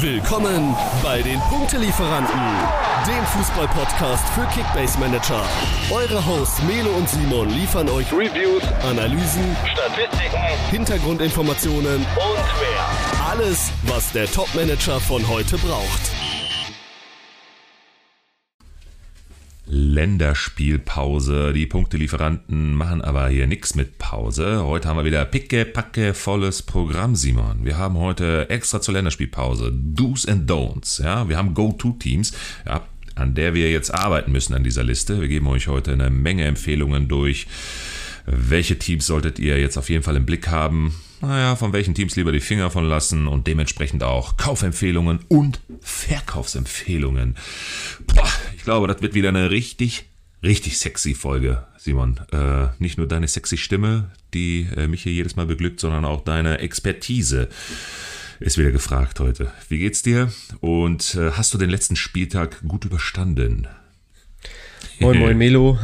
Willkommen bei den Punktelieferanten, dem Fußball-Podcast für Kickbase Manager. Eure Hosts Melo und Simon liefern euch Reviews, Analysen, Statistiken, Hintergrundinformationen und mehr. Alles, was der Top-Manager von heute braucht. Länderspielpause. Die Punktelieferanten machen aber hier nichts mit Pause. Heute haben wir wieder picke, packe, volles Programm, Simon. Wir haben heute extra zur Länderspielpause Do's and Don'ts. Ja, wir haben Go-To-Teams. Ja, an der wir jetzt arbeiten müssen an dieser Liste. Wir geben euch heute eine Menge Empfehlungen durch. Welche Teams solltet ihr jetzt auf jeden Fall im Blick haben? naja, von welchen Teams lieber die Finger von lassen und dementsprechend auch Kaufempfehlungen und Verkaufsempfehlungen. Boah, glaube, das wird wieder eine richtig, richtig sexy Folge, Simon. Äh, nicht nur deine sexy Stimme, die äh, mich hier jedes Mal beglückt, sondern auch deine Expertise ist wieder gefragt heute. Wie geht's dir? Und äh, hast du den letzten Spieltag gut überstanden? Moin, moin, Melo.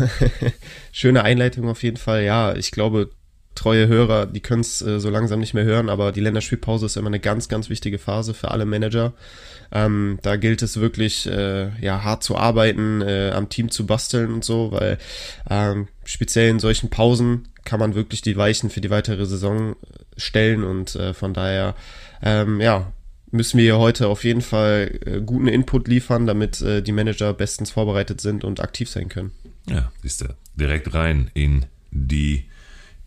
Schöne Einleitung auf jeden Fall. Ja, ich glaube, treue Hörer, die können es äh, so langsam nicht mehr hören, aber die Länderspielpause ist immer eine ganz, ganz wichtige Phase für alle Manager. Ähm, da gilt es wirklich, äh, ja, hart zu arbeiten, äh, am Team zu basteln und so, weil ähm, speziell in solchen Pausen kann man wirklich die Weichen für die weitere Saison stellen und äh, von daher, ähm, ja, müssen wir heute auf jeden Fall äh, guten Input liefern, damit äh, die Manager bestens vorbereitet sind und aktiv sein können. Ja, siehst du, direkt rein in die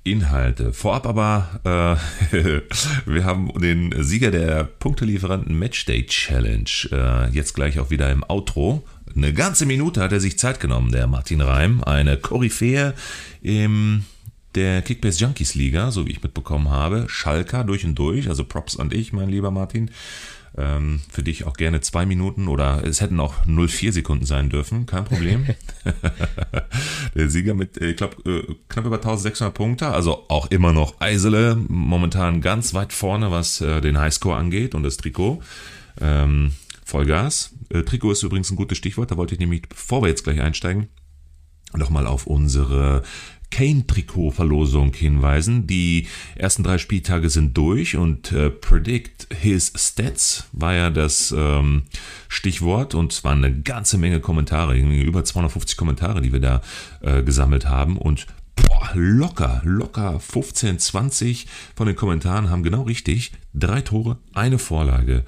Inhalte. Vorab aber, äh, wir haben den Sieger der Punktelieferanten Matchday Challenge äh, jetzt gleich auch wieder im Outro. Eine ganze Minute hat er sich Zeit genommen, der Martin Reim, eine Koryphäe im der Kickbase Junkies Liga, so wie ich mitbekommen habe. Schalker durch und durch, also Props an dich, mein lieber Martin. Ähm, für dich auch gerne zwei Minuten oder es hätten auch 0,4 Sekunden sein dürfen, kein Problem. der Sieger mit, äh, ich glaube, äh, knapp über 1600 Punkte, also auch immer noch Eisele, momentan ganz weit vorne, was äh, den Highscore angeht und das Trikot. Ähm, Vollgas. Trikot ist übrigens ein gutes Stichwort, da wollte ich nämlich, bevor wir jetzt gleich einsteigen, nochmal auf unsere Kane-Trikot-Verlosung hinweisen. Die ersten drei Spieltage sind durch und äh, Predict His Stats war ja das ähm, Stichwort und es waren eine ganze Menge Kommentare, über 250 Kommentare, die wir da äh, gesammelt haben und boah, locker, locker 15, 20 von den Kommentaren haben genau richtig drei Tore, eine Vorlage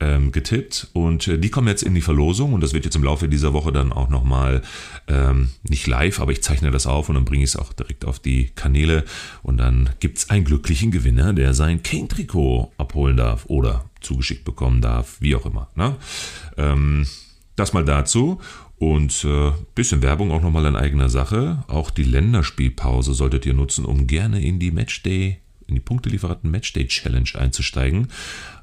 ähm, getippt und äh, die kommen jetzt in die Verlosung und das wird jetzt im Laufe dieser Woche dann auch nochmal, ähm, nicht live, aber ich zeichne das auf und dann bringe ich es auch direkt auf die Kanäle und dann gibt es einen glücklichen Gewinner, der sein King-Trikot abholen darf oder zugeschickt bekommen darf, wie auch immer. Ne? Ähm, das mal dazu. Und äh, bisschen Werbung auch nochmal in eigener Sache. Auch die Länderspielpause solltet ihr nutzen, um gerne in die Matchday in die Punktelieferanten Matchday Challenge einzusteigen.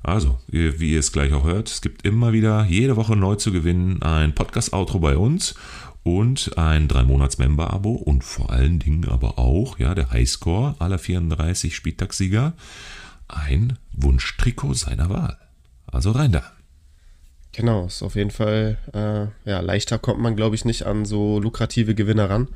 Also, wie ihr es gleich auch hört, es gibt immer wieder jede Woche neu zu gewinnen ein Podcast-Outro bei uns und ein 3-Monats-Member-Abo und vor allen Dingen aber auch, ja, der Highscore aller 34 Spieltagssieger, ein Wunschtrikot seiner Wahl. Also rein da. Genau, ist auf jeden Fall, äh, ja, leichter kommt man, glaube ich, nicht an so lukrative Gewinner ran.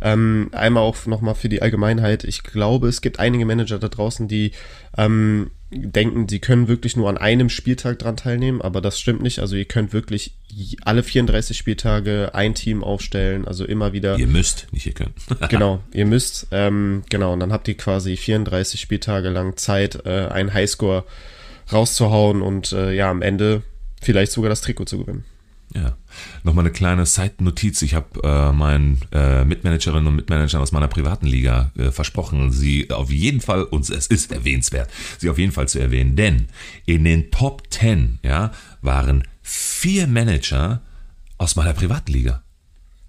Ähm, einmal auch nochmal für die Allgemeinheit. Ich glaube, es gibt einige Manager da draußen, die ähm, denken, sie können wirklich nur an einem Spieltag dran teilnehmen, aber das stimmt nicht. Also ihr könnt wirklich alle 34 Spieltage ein Team aufstellen, also immer wieder. Ihr müsst, nicht ihr könnt. genau, ihr müsst, ähm, genau, und dann habt ihr quasi 34 Spieltage lang Zeit, äh, einen Highscore rauszuhauen und äh, ja, am Ende vielleicht sogar das Trikot zu gewinnen. Ja, nochmal eine kleine Side-Notiz. Ich habe äh, meinen äh, Mitmanagerinnen und Mitmanagern aus meiner privaten Liga äh, versprochen, sie auf jeden Fall, und es ist erwähnenswert, sie auf jeden Fall zu erwähnen, denn in den Top 10 ja, waren vier Manager aus meiner privaten Liga.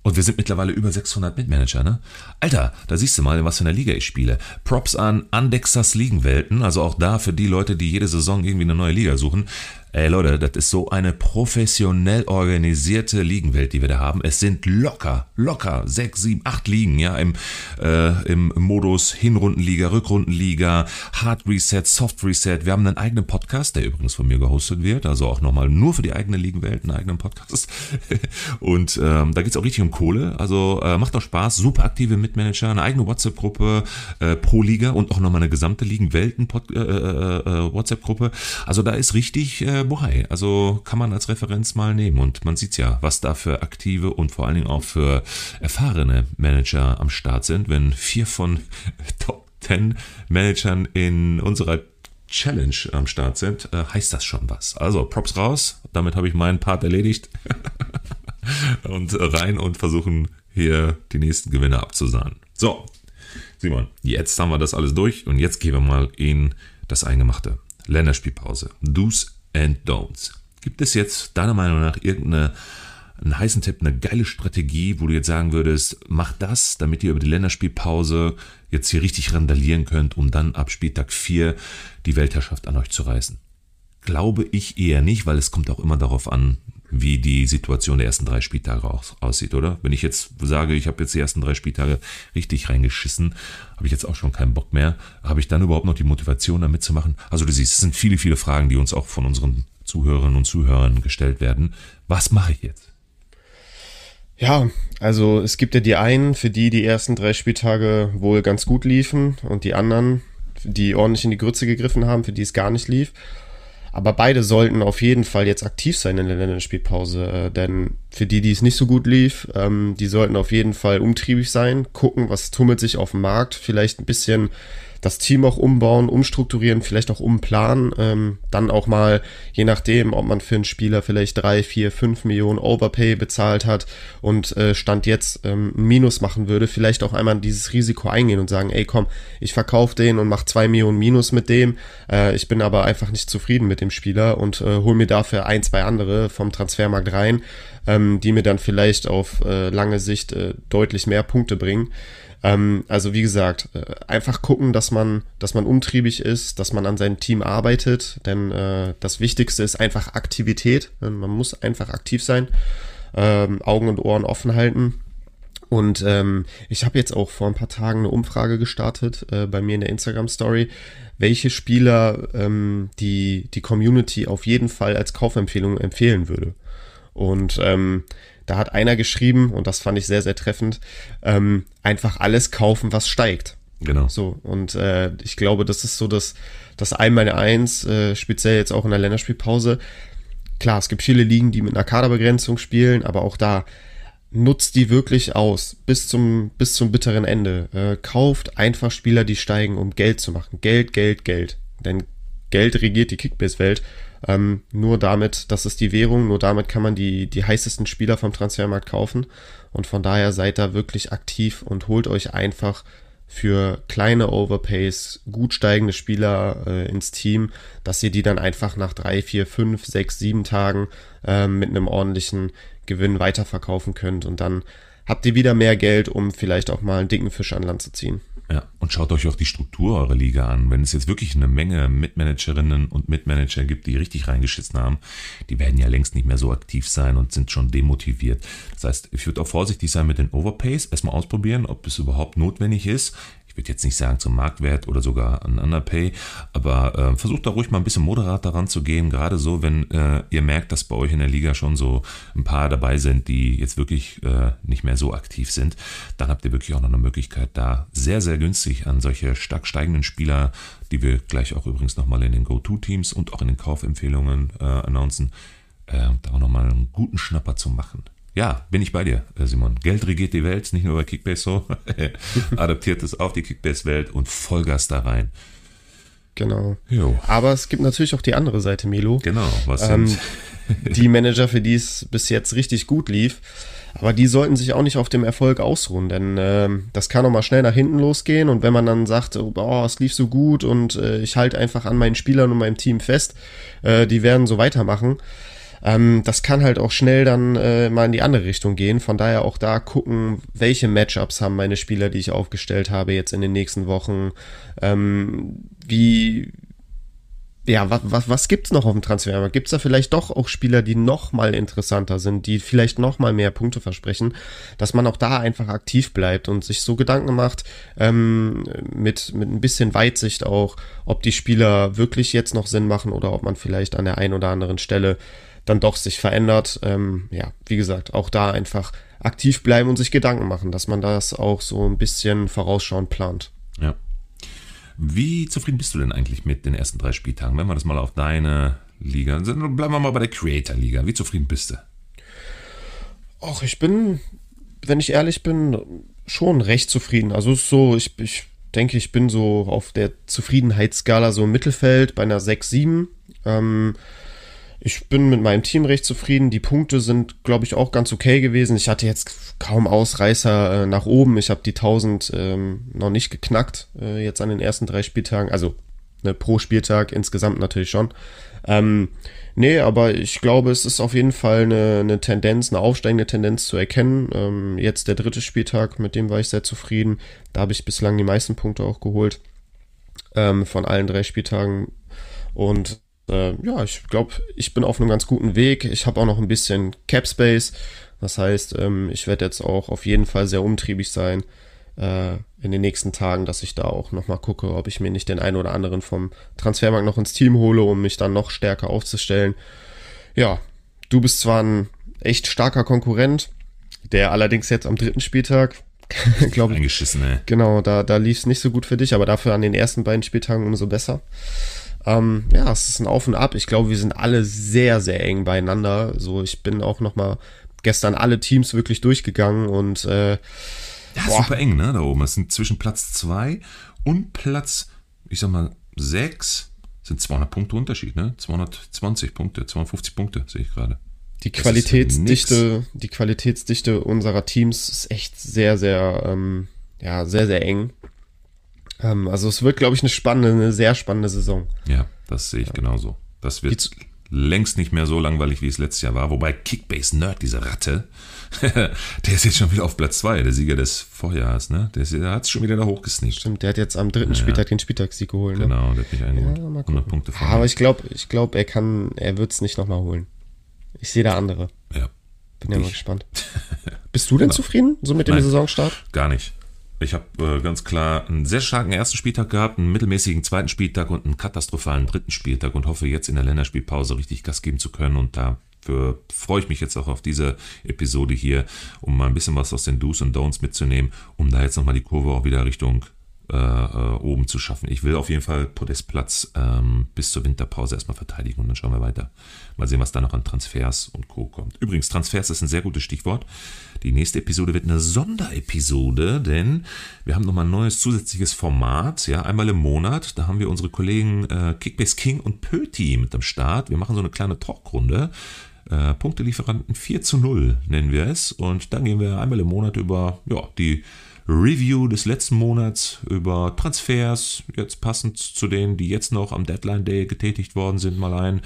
Und wir sind mittlerweile über 600 Mitmanager, ne? Alter, da siehst du mal, in was für einer Liga ich spiele. Props an Andexas Ligenwelten, also auch da für die Leute, die jede Saison irgendwie eine neue Liga suchen. Ey Leute, das ist so eine professionell organisierte Ligenwelt, die wir da haben. Es sind locker, locker sechs, sieben, acht Ligen, ja, im, äh, im Modus Hinrundenliga, Rückrundenliga, Hard Reset, Soft Reset. Wir haben einen eigenen Podcast, der übrigens von mir gehostet wird, also auch nochmal nur für die eigene Ligenwelt einen eigenen Podcast. Und ähm, da geht's auch richtig um Kohle. Also äh, macht doch Spaß, super aktive Mitmanager, eine eigene WhatsApp-Gruppe äh, pro Liga und auch nochmal eine gesamte Ligenwelten-WhatsApp-Gruppe. Äh, äh, äh, WhatsApp-Gruppe. also da ist richtig äh, äh, Bohai. Also kann man als Referenz mal nehmen. Und man sieht ja, was da für aktive und vor allen Dingen auch für erfahrene Manager am Start sind. Wenn vier von Top 10 Managern in unserer Challenge am Start sind, äh, heißt das schon was. Also Props raus. Damit habe ich meinen Part erledigt. und rein und versuchen hier die nächsten Gewinne abzusahnen. So, Simon, jetzt haben wir das alles durch und jetzt gehen wir mal in das Eingemachte. Länderspielpause. Do's and Don'ts. Gibt es jetzt deiner Meinung nach irgendeine einen heißen Tipp, eine geile Strategie, wo du jetzt sagen würdest, mach das, damit ihr über die Länderspielpause jetzt hier richtig randalieren könnt, um dann ab Spieltag 4 die Weltherrschaft an euch zu reißen? Glaube ich eher nicht, weil es kommt auch immer darauf an, wie die Situation der ersten drei Spieltage aus, aussieht, oder? Wenn ich jetzt sage, ich habe jetzt die ersten drei Spieltage richtig reingeschissen, habe ich jetzt auch schon keinen Bock mehr. Habe ich dann überhaupt noch die Motivation, da mitzumachen? Also du siehst, es sind viele, viele Fragen, die uns auch von unseren Zuhörerinnen und Zuhörern gestellt werden. Was mache ich jetzt? Ja, also es gibt ja die einen, für die die ersten drei Spieltage wohl ganz gut liefen und die anderen, die ordentlich in die Grütze gegriffen haben, für die es gar nicht lief. Aber beide sollten auf jeden Fall jetzt aktiv sein in der Länderspielpause, äh, denn für die, die es nicht so gut lief, ähm, die sollten auf jeden Fall umtriebig sein, gucken, was tummelt sich auf dem Markt, vielleicht ein bisschen das Team auch umbauen, umstrukturieren, vielleicht auch umplanen. Ähm, dann auch mal, je nachdem, ob man für einen Spieler vielleicht drei, vier, fünf Millionen Overpay bezahlt hat und äh, Stand jetzt ähm, Minus machen würde, vielleicht auch einmal dieses Risiko eingehen und sagen, ey komm, ich verkaufe den und mache zwei Millionen Minus mit dem. Äh, ich bin aber einfach nicht zufrieden mit dem Spieler und äh, hol mir dafür ein, zwei andere vom Transfermarkt rein, ähm, die mir dann vielleicht auf äh, lange Sicht äh, deutlich mehr Punkte bringen. Ähm, also wie gesagt, äh, einfach gucken, dass man, dass man umtriebig ist, dass man an seinem Team arbeitet, denn äh, das Wichtigste ist einfach Aktivität. Man muss einfach aktiv sein, ähm, Augen und Ohren offen halten. Und ähm, ich habe jetzt auch vor ein paar Tagen eine Umfrage gestartet äh, bei mir in der Instagram Story, welche Spieler ähm, die die Community auf jeden Fall als Kaufempfehlung empfehlen würde. Und ähm, da hat einer geschrieben, und das fand ich sehr, sehr treffend, ähm, einfach alles kaufen, was steigt. Genau. So, und äh, ich glaube, das ist so das, das Einmal eins, äh, speziell jetzt auch in der Länderspielpause. Klar, es gibt viele Ligen, die mit einer Kaderbegrenzung spielen, aber auch da nutzt die wirklich aus bis zum, bis zum bitteren Ende. Äh, kauft einfach Spieler, die steigen, um Geld zu machen. Geld, Geld, Geld. Denn Geld regiert die Kickbase-Welt ähm, nur damit, das ist die Währung, nur damit kann man die, die heißesten Spieler vom Transfermarkt kaufen. Und von daher seid da wirklich aktiv und holt euch einfach für kleine Overpays gut steigende Spieler äh, ins Team, dass ihr die dann einfach nach drei, vier, fünf, sechs, sieben Tagen äh, mit einem ordentlichen Gewinn weiterverkaufen könnt. Und dann habt ihr wieder mehr Geld, um vielleicht auch mal einen dicken Fisch an Land zu ziehen. Ja, und schaut euch auch die Struktur eurer Liga an. Wenn es jetzt wirklich eine Menge Mitmanagerinnen und Mitmanager gibt, die richtig reingeschissen haben, die werden ja längst nicht mehr so aktiv sein und sind schon demotiviert. Das heißt, ich würde auch vorsichtig sein mit den Overpays. Erstmal ausprobieren, ob es überhaupt notwendig ist würde jetzt nicht sagen zum Marktwert oder sogar an Underpay, aber äh, versucht da ruhig mal ein bisschen moderat daran zu gehen, gerade so, wenn äh, ihr merkt, dass bei euch in der Liga schon so ein paar dabei sind, die jetzt wirklich äh, nicht mehr so aktiv sind, dann habt ihr wirklich auch noch eine Möglichkeit, da sehr, sehr günstig an solche stark steigenden Spieler, die wir gleich auch übrigens nochmal in den Go-To-Teams und auch in den Kaufempfehlungen äh, announcen, äh, da auch nochmal einen guten Schnapper zu machen. Ja, bin ich bei dir, äh, Simon. Geld regiert die Welt, nicht nur bei Kickbase so. Adaptiert es auf die Kickbase-Welt und Vollgas da rein. Genau. Jo. Aber es gibt natürlich auch die andere Seite, Melo. Genau, was ähm, sind die Manager, für die es bis jetzt richtig gut lief. Aber die sollten sich auch nicht auf dem Erfolg ausruhen, denn äh, das kann auch mal schnell nach hinten losgehen. Und wenn man dann sagt, oh, es lief so gut und äh, ich halte einfach an meinen Spielern und meinem Team fest, äh, die werden so weitermachen, ähm, das kann halt auch schnell dann äh, mal in die andere Richtung gehen. Von daher auch da gucken, welche Matchups haben meine Spieler, die ich aufgestellt habe jetzt in den nächsten Wochen. Ähm, wie, ja, was, was, was gibt's noch auf dem Transfermarkt? Gibt's da vielleicht doch auch Spieler, die noch mal interessanter sind, die vielleicht noch mal mehr Punkte versprechen, dass man auch da einfach aktiv bleibt und sich so Gedanken macht, ähm, mit, mit ein bisschen Weitsicht auch, ob die Spieler wirklich jetzt noch Sinn machen oder ob man vielleicht an der einen oder anderen Stelle dann doch sich verändert. Ähm, ja, wie gesagt, auch da einfach aktiv bleiben und sich Gedanken machen, dass man das auch so ein bisschen vorausschauend plant. Ja. Wie zufrieden bist du denn eigentlich mit den ersten drei Spieltagen, wenn wir das mal auf deine Liga. Bleiben wir mal bei der Creator-Liga. Wie zufrieden bist du? Ach, ich bin, wenn ich ehrlich bin, schon recht zufrieden. Also es ist so, ich, ich denke, ich bin so auf der Zufriedenheitsskala so im Mittelfeld bei einer 6, 7. Ähm, ich bin mit meinem Team recht zufrieden. Die Punkte sind, glaube ich, auch ganz okay gewesen. Ich hatte jetzt kaum Ausreißer äh, nach oben. Ich habe die 1000 ähm, noch nicht geknackt, äh, jetzt an den ersten drei Spieltagen. Also ne, pro Spieltag insgesamt natürlich schon. Ähm, nee, aber ich glaube, es ist auf jeden Fall eine, eine Tendenz, eine aufsteigende Tendenz zu erkennen. Ähm, jetzt der dritte Spieltag, mit dem war ich sehr zufrieden. Da habe ich bislang die meisten Punkte auch geholt ähm, von allen drei Spieltagen. Und äh, ja, ich glaube, ich bin auf einem ganz guten Weg. Ich habe auch noch ein bisschen Cap Space. Das heißt, ähm, ich werde jetzt auch auf jeden Fall sehr umtriebig sein äh, in den nächsten Tagen, dass ich da auch nochmal gucke, ob ich mir nicht den einen oder anderen vom Transfermarkt noch ins Team hole, um mich dann noch stärker aufzustellen. Ja, du bist zwar ein echt starker Konkurrent, der allerdings jetzt am dritten Spieltag, glaube ich, Eingeschissen, ey. genau, da, da lief es nicht so gut für dich, aber dafür an den ersten beiden Spieltagen umso besser. Ähm, ja, es ist ein Auf und Ab. Ich glaube, wir sind alle sehr, sehr eng beieinander. So, ich bin auch nochmal gestern alle Teams wirklich durchgegangen und äh, Ja, super eng, ne, da oben. Es sind zwischen Platz 2 und Platz, ich sag mal, 6 sind 200 Punkte Unterschied, ne? 220 Punkte, 250 Punkte, sehe ich gerade. die Qualitätsdichte, die Qualitätsdichte unserer Teams ist echt sehr, sehr, ähm, ja, sehr, sehr eng. Ähm, also es wird, glaube ich, eine spannende, eine sehr spannende Saison. Ja, das sehe ich genauso. Das wird längst nicht mehr so langweilig, wie es letztes Jahr war. Wobei Kickbase Nerd, diese Ratte, der ist jetzt schon wieder auf Platz 2, der Sieger des Vorjahres, ne? Der, der hat es schon wieder da hochgesneakt. Stimmt, der hat jetzt am dritten Spieltag den Spieltagssieg geholt. Ne? Genau, der hat mich eingeholt. Ja, mal 100 gucken. Punkte Ja, von aber ich glaube, ich glaube, er kann, er wird es nicht nochmal holen. Ich sehe da andere. Ja, Bin ja mal gespannt. Bist du denn zufrieden so mit dem Nein. Saisonstart? gar nicht. Ich habe äh, ganz klar einen sehr starken ersten Spieltag gehabt, einen mittelmäßigen zweiten Spieltag und einen katastrophalen dritten Spieltag und hoffe jetzt in der Länderspielpause richtig Gas geben zu können. Und dafür freue ich mich jetzt auch auf diese Episode hier, um mal ein bisschen was aus den Do's und Don'ts mitzunehmen, um da jetzt nochmal die Kurve auch wieder Richtung äh, äh, oben zu schaffen. Ich will auf jeden Fall Podestplatz ähm, bis zur Winterpause erstmal verteidigen und dann schauen wir weiter. Mal sehen, was da noch an Transfers und Co. kommt. Übrigens, Transfers ist ein sehr gutes Stichwort. Die nächste Episode wird eine Sonderepisode, denn wir haben nochmal ein neues zusätzliches Format, ja, einmal im Monat. Da haben wir unsere Kollegen äh, Kickbase King und Pöti mit am Start. Wir machen so eine kleine Talkrunde. Äh, Punktelieferanten 4 zu 0 nennen wir es. Und dann gehen wir einmal im Monat über ja, die Review des letzten Monats, über Transfers, jetzt passend zu denen, die jetzt noch am Deadline Day getätigt worden sind, mal ein,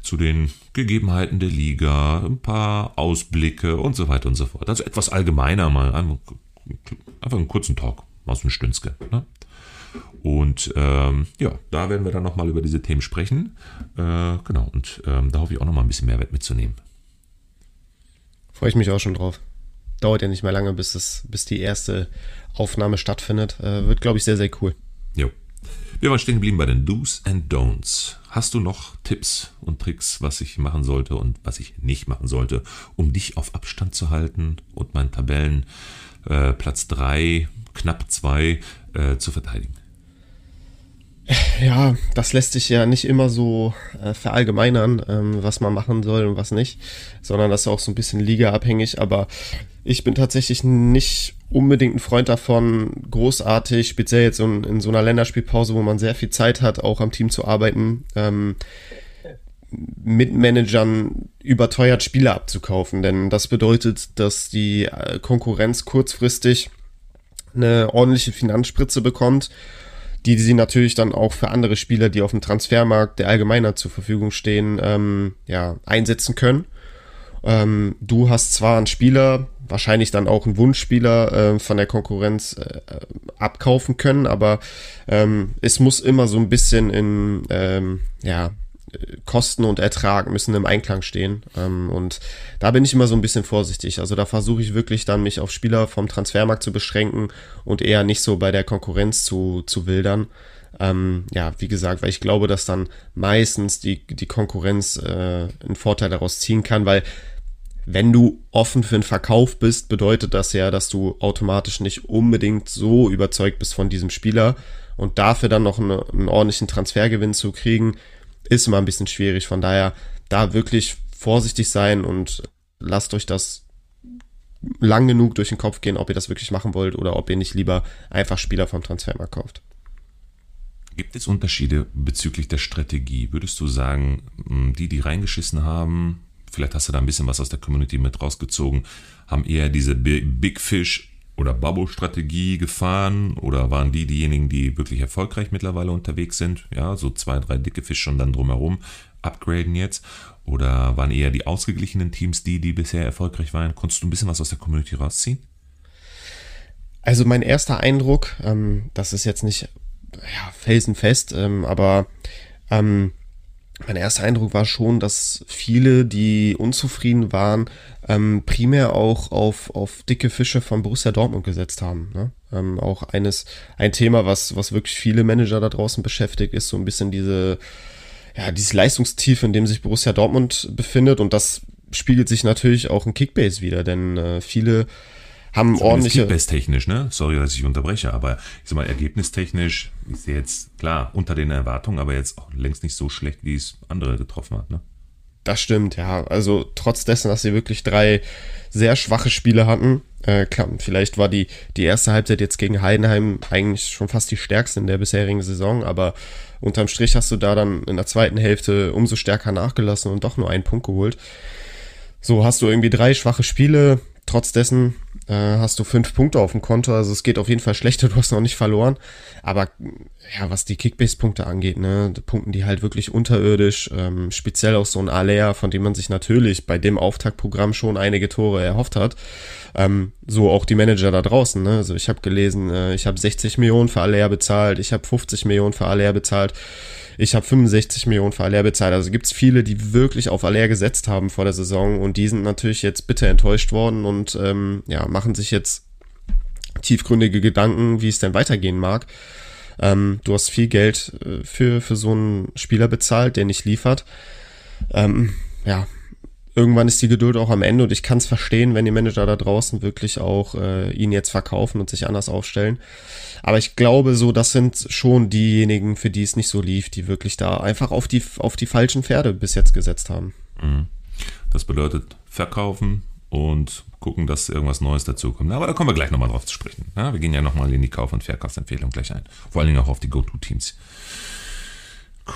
zu den Gegebenheiten der Liga, ein paar Ausblicke und so weiter und so fort. Also etwas allgemeiner mal, einfach, einen kurzen Talk, so ein Stünzke. Ne? Und ähm, ja, da werden wir dann nochmal über diese Themen sprechen. Äh, genau, und ähm, da hoffe ich auch nochmal ein bisschen Mehrwert mitzunehmen. Freue ich mich auch schon drauf. Dauert ja nicht mehr lange, bis, es, bis die erste Aufnahme stattfindet. Äh, wird, glaube ich, sehr, sehr cool. Jo. Wir waren stehen geblieben bei den Do's and Don'ts. Hast du noch Tipps und Tricks, was ich machen sollte und was ich nicht machen sollte, um dich auf Abstand zu halten und meinen Tabellen äh, Platz 3, knapp 2 äh, zu verteidigen? Ja, das lässt sich ja nicht immer so äh, verallgemeinern, ähm, was man machen soll und was nicht, sondern das ist auch so ein bisschen ligaabhängig. Aber ich bin tatsächlich nicht unbedingt ein Freund davon, großartig, speziell jetzt in, in so einer Länderspielpause, wo man sehr viel Zeit hat, auch am Team zu arbeiten, ähm, mit Managern überteuert Spieler abzukaufen. Denn das bedeutet, dass die äh, Konkurrenz kurzfristig eine ordentliche Finanzspritze bekommt die sie natürlich dann auch für andere Spieler, die auf dem Transfermarkt der Allgemeiner zur Verfügung stehen, ähm, ja, einsetzen können. Ähm, du hast zwar einen Spieler, wahrscheinlich dann auch einen Wunschspieler äh, von der Konkurrenz äh, abkaufen können, aber ähm, es muss immer so ein bisschen in ähm, ja, Kosten und Ertrag müssen im Einklang stehen. Ähm, und da bin ich immer so ein bisschen vorsichtig. Also da versuche ich wirklich dann mich auf Spieler vom Transfermarkt zu beschränken und eher nicht so bei der Konkurrenz zu, zu wildern. Ähm, ja, wie gesagt, weil ich glaube, dass dann meistens die, die Konkurrenz äh, einen Vorteil daraus ziehen kann, weil wenn du offen für einen Verkauf bist, bedeutet das ja, dass du automatisch nicht unbedingt so überzeugt bist von diesem Spieler und dafür dann noch eine, einen ordentlichen Transfergewinn zu kriegen, ist immer ein bisschen schwierig. Von daher da wirklich vorsichtig sein und lasst euch das lang genug durch den Kopf gehen, ob ihr das wirklich machen wollt oder ob ihr nicht lieber einfach Spieler vom Transfermarkt kauft. Gibt es Unterschiede bezüglich der Strategie? Würdest du sagen, die, die reingeschissen haben, vielleicht hast du da ein bisschen was aus der Community mit rausgezogen, haben eher diese Big Fish oder Bubble-Strategie gefahren oder waren die diejenigen, die wirklich erfolgreich mittlerweile unterwegs sind? Ja, so zwei, drei dicke Fische und dann drumherum upgraden jetzt? Oder waren eher die ausgeglichenen Teams die, die bisher erfolgreich waren? Konntest du ein bisschen was aus der Community rausziehen? Also mein erster Eindruck, ähm, das ist jetzt nicht ja, felsenfest, ähm, aber ähm, mein erster Eindruck war schon, dass viele, die unzufrieden waren, ähm, primär auch auf, auf dicke Fische von Borussia Dortmund gesetzt haben. Ne? Ähm, auch eines, ein Thema, was, was wirklich viele Manager da draußen beschäftigt, ist so ein bisschen diese ja, dieses Leistungstief, in dem sich Borussia Dortmund befindet. Und das spiegelt sich natürlich auch in Kickbase wieder, denn äh, viele haben Zumindest ordentliche. Kickbase-technisch, ne? Sorry, dass ich unterbreche, aber ich sag mal, ergebnistechnisch ist jetzt klar unter den Erwartungen, aber jetzt auch längst nicht so schlecht, wie es andere getroffen hat, ne? Das stimmt, ja. Also trotz dessen, dass sie wirklich drei sehr schwache Spiele hatten, äh, klar, vielleicht war die, die erste Halbzeit jetzt gegen Heidenheim eigentlich schon fast die stärkste in der bisherigen Saison, aber unterm Strich hast du da dann in der zweiten Hälfte umso stärker nachgelassen und doch nur einen Punkt geholt. So hast du irgendwie drei schwache Spiele, trotz dessen äh, hast du fünf Punkte auf dem Konto, also es geht auf jeden Fall schlechter, du hast noch nicht verloren. Aber ja, was die Kickbase-Punkte angeht, ne, Punkten die halt wirklich unterirdisch, ähm, speziell auch so ein Alea, von dem man sich natürlich bei dem Auftaktprogramm schon einige Tore erhofft hat. Ähm, so auch die Manager da draußen, ne? Also ich habe gelesen, äh, ich habe 60 Millionen für Alea bezahlt, ich habe 50 Millionen für Alea bezahlt. Ich habe 65 Millionen für Aller bezahlt. Also gibt es viele, die wirklich auf Aller gesetzt haben vor der Saison und die sind natürlich jetzt bitter enttäuscht worden und ähm, ja, machen sich jetzt tiefgründige Gedanken, wie es denn weitergehen mag. Ähm, du hast viel Geld äh, für, für so einen Spieler bezahlt, der nicht liefert. Ähm, ja, irgendwann ist die Geduld auch am Ende und ich kann es verstehen, wenn die Manager da draußen wirklich auch äh, ihn jetzt verkaufen und sich anders aufstellen. Aber ich glaube so, das sind schon diejenigen, für die es nicht so lief, die wirklich da einfach auf die, auf die falschen Pferde bis jetzt gesetzt haben. Mhm. Das bedeutet verkaufen und gucken, dass irgendwas Neues dazukommt. Aber da kommen wir gleich nochmal drauf zu sprechen. Ja, wir gehen ja nochmal in die Kauf- und Verkaufsempfehlung gleich ein. Vor allen Dingen auch auf die Go-To-Teams.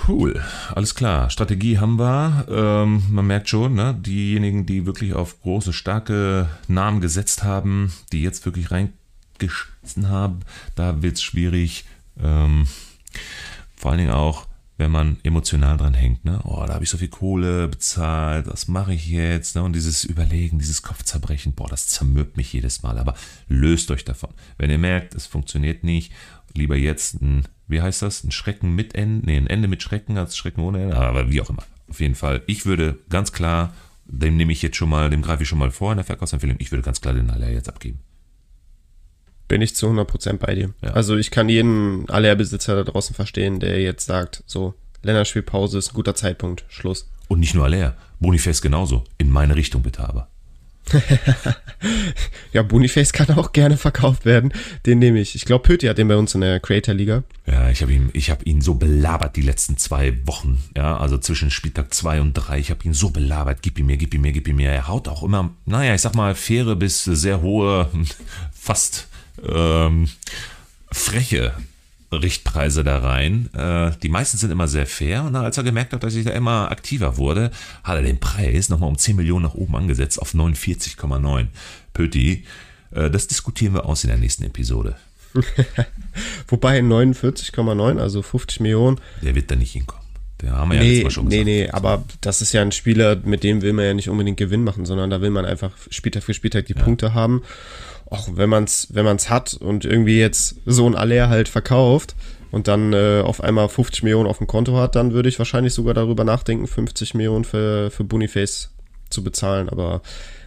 Cool, alles klar. Strategie haben wir. Ähm, man merkt schon, ne? diejenigen, die wirklich auf große, starke Namen gesetzt haben, die jetzt wirklich reingeschissen haben, da wird es schwierig. Ähm, vor allen Dingen auch, wenn man emotional dran hängt. Ne? Oh, da habe ich so viel Kohle bezahlt, was mache ich jetzt? Ne? Und dieses Überlegen, dieses Kopfzerbrechen, boah, das zermürbt mich jedes Mal. Aber löst euch davon. Wenn ihr merkt, es funktioniert nicht, lieber jetzt ein wie heißt das? Ein Schrecken mit Ende, nee, ein Ende mit Schrecken als Schrecken ohne Ende, aber wie auch immer. Auf jeden Fall, ich würde ganz klar, dem nehme ich jetzt schon mal, dem greife ich schon mal vor in der Verkaufsempfehlung, ich würde ganz klar den Aller jetzt abgeben. Bin ich zu 100% bei dir. Ja. Also ich kann jeden Aller-Besitzer da draußen verstehen, der jetzt sagt, so, Länderspielpause ist ein guter Zeitpunkt, Schluss. Und nicht nur Aller, Boniface genauso, in meine Richtung bitte aber. ja, Boniface kann auch gerne verkauft werden. Den nehme ich. Ich glaube, Pöti hat den bei uns in der Creator Liga. Ja, ich habe ihn, ich habe ihn so belabert die letzten zwei Wochen. Ja, also zwischen Spieltag zwei und drei. Ich habe ihn so belabert. Gib ihm mir, gib ihm mir, gib ihm mir. Er haut auch immer, naja, ich sag mal, faire bis sehr hohe, fast ähm, freche Richtpreise da rein. Äh, die meisten sind immer sehr fair. Und als er gemerkt hat, dass ich da immer aktiver wurde, hat er den Preis nochmal um 10 Millionen nach oben angesetzt auf 49,9. Pöti, äh, das diskutieren wir aus in der nächsten Episode. Wobei 49,9, also 50 Millionen. Der wird da nicht hinkommen. Der haben wir nee, ja letztes Mal schon gesagt. Nee, nee, aber das ist ja ein Spieler, mit dem will man ja nicht unbedingt Gewinn machen, sondern da will man einfach Spieltag für Spieltag die ja. Punkte haben auch wenn man es wenn man's hat und irgendwie jetzt so ein Aller halt verkauft und dann äh, auf einmal 50 Millionen auf dem Konto hat, dann würde ich wahrscheinlich sogar darüber nachdenken, 50 Millionen für, für Boniface zu bezahlen. Aber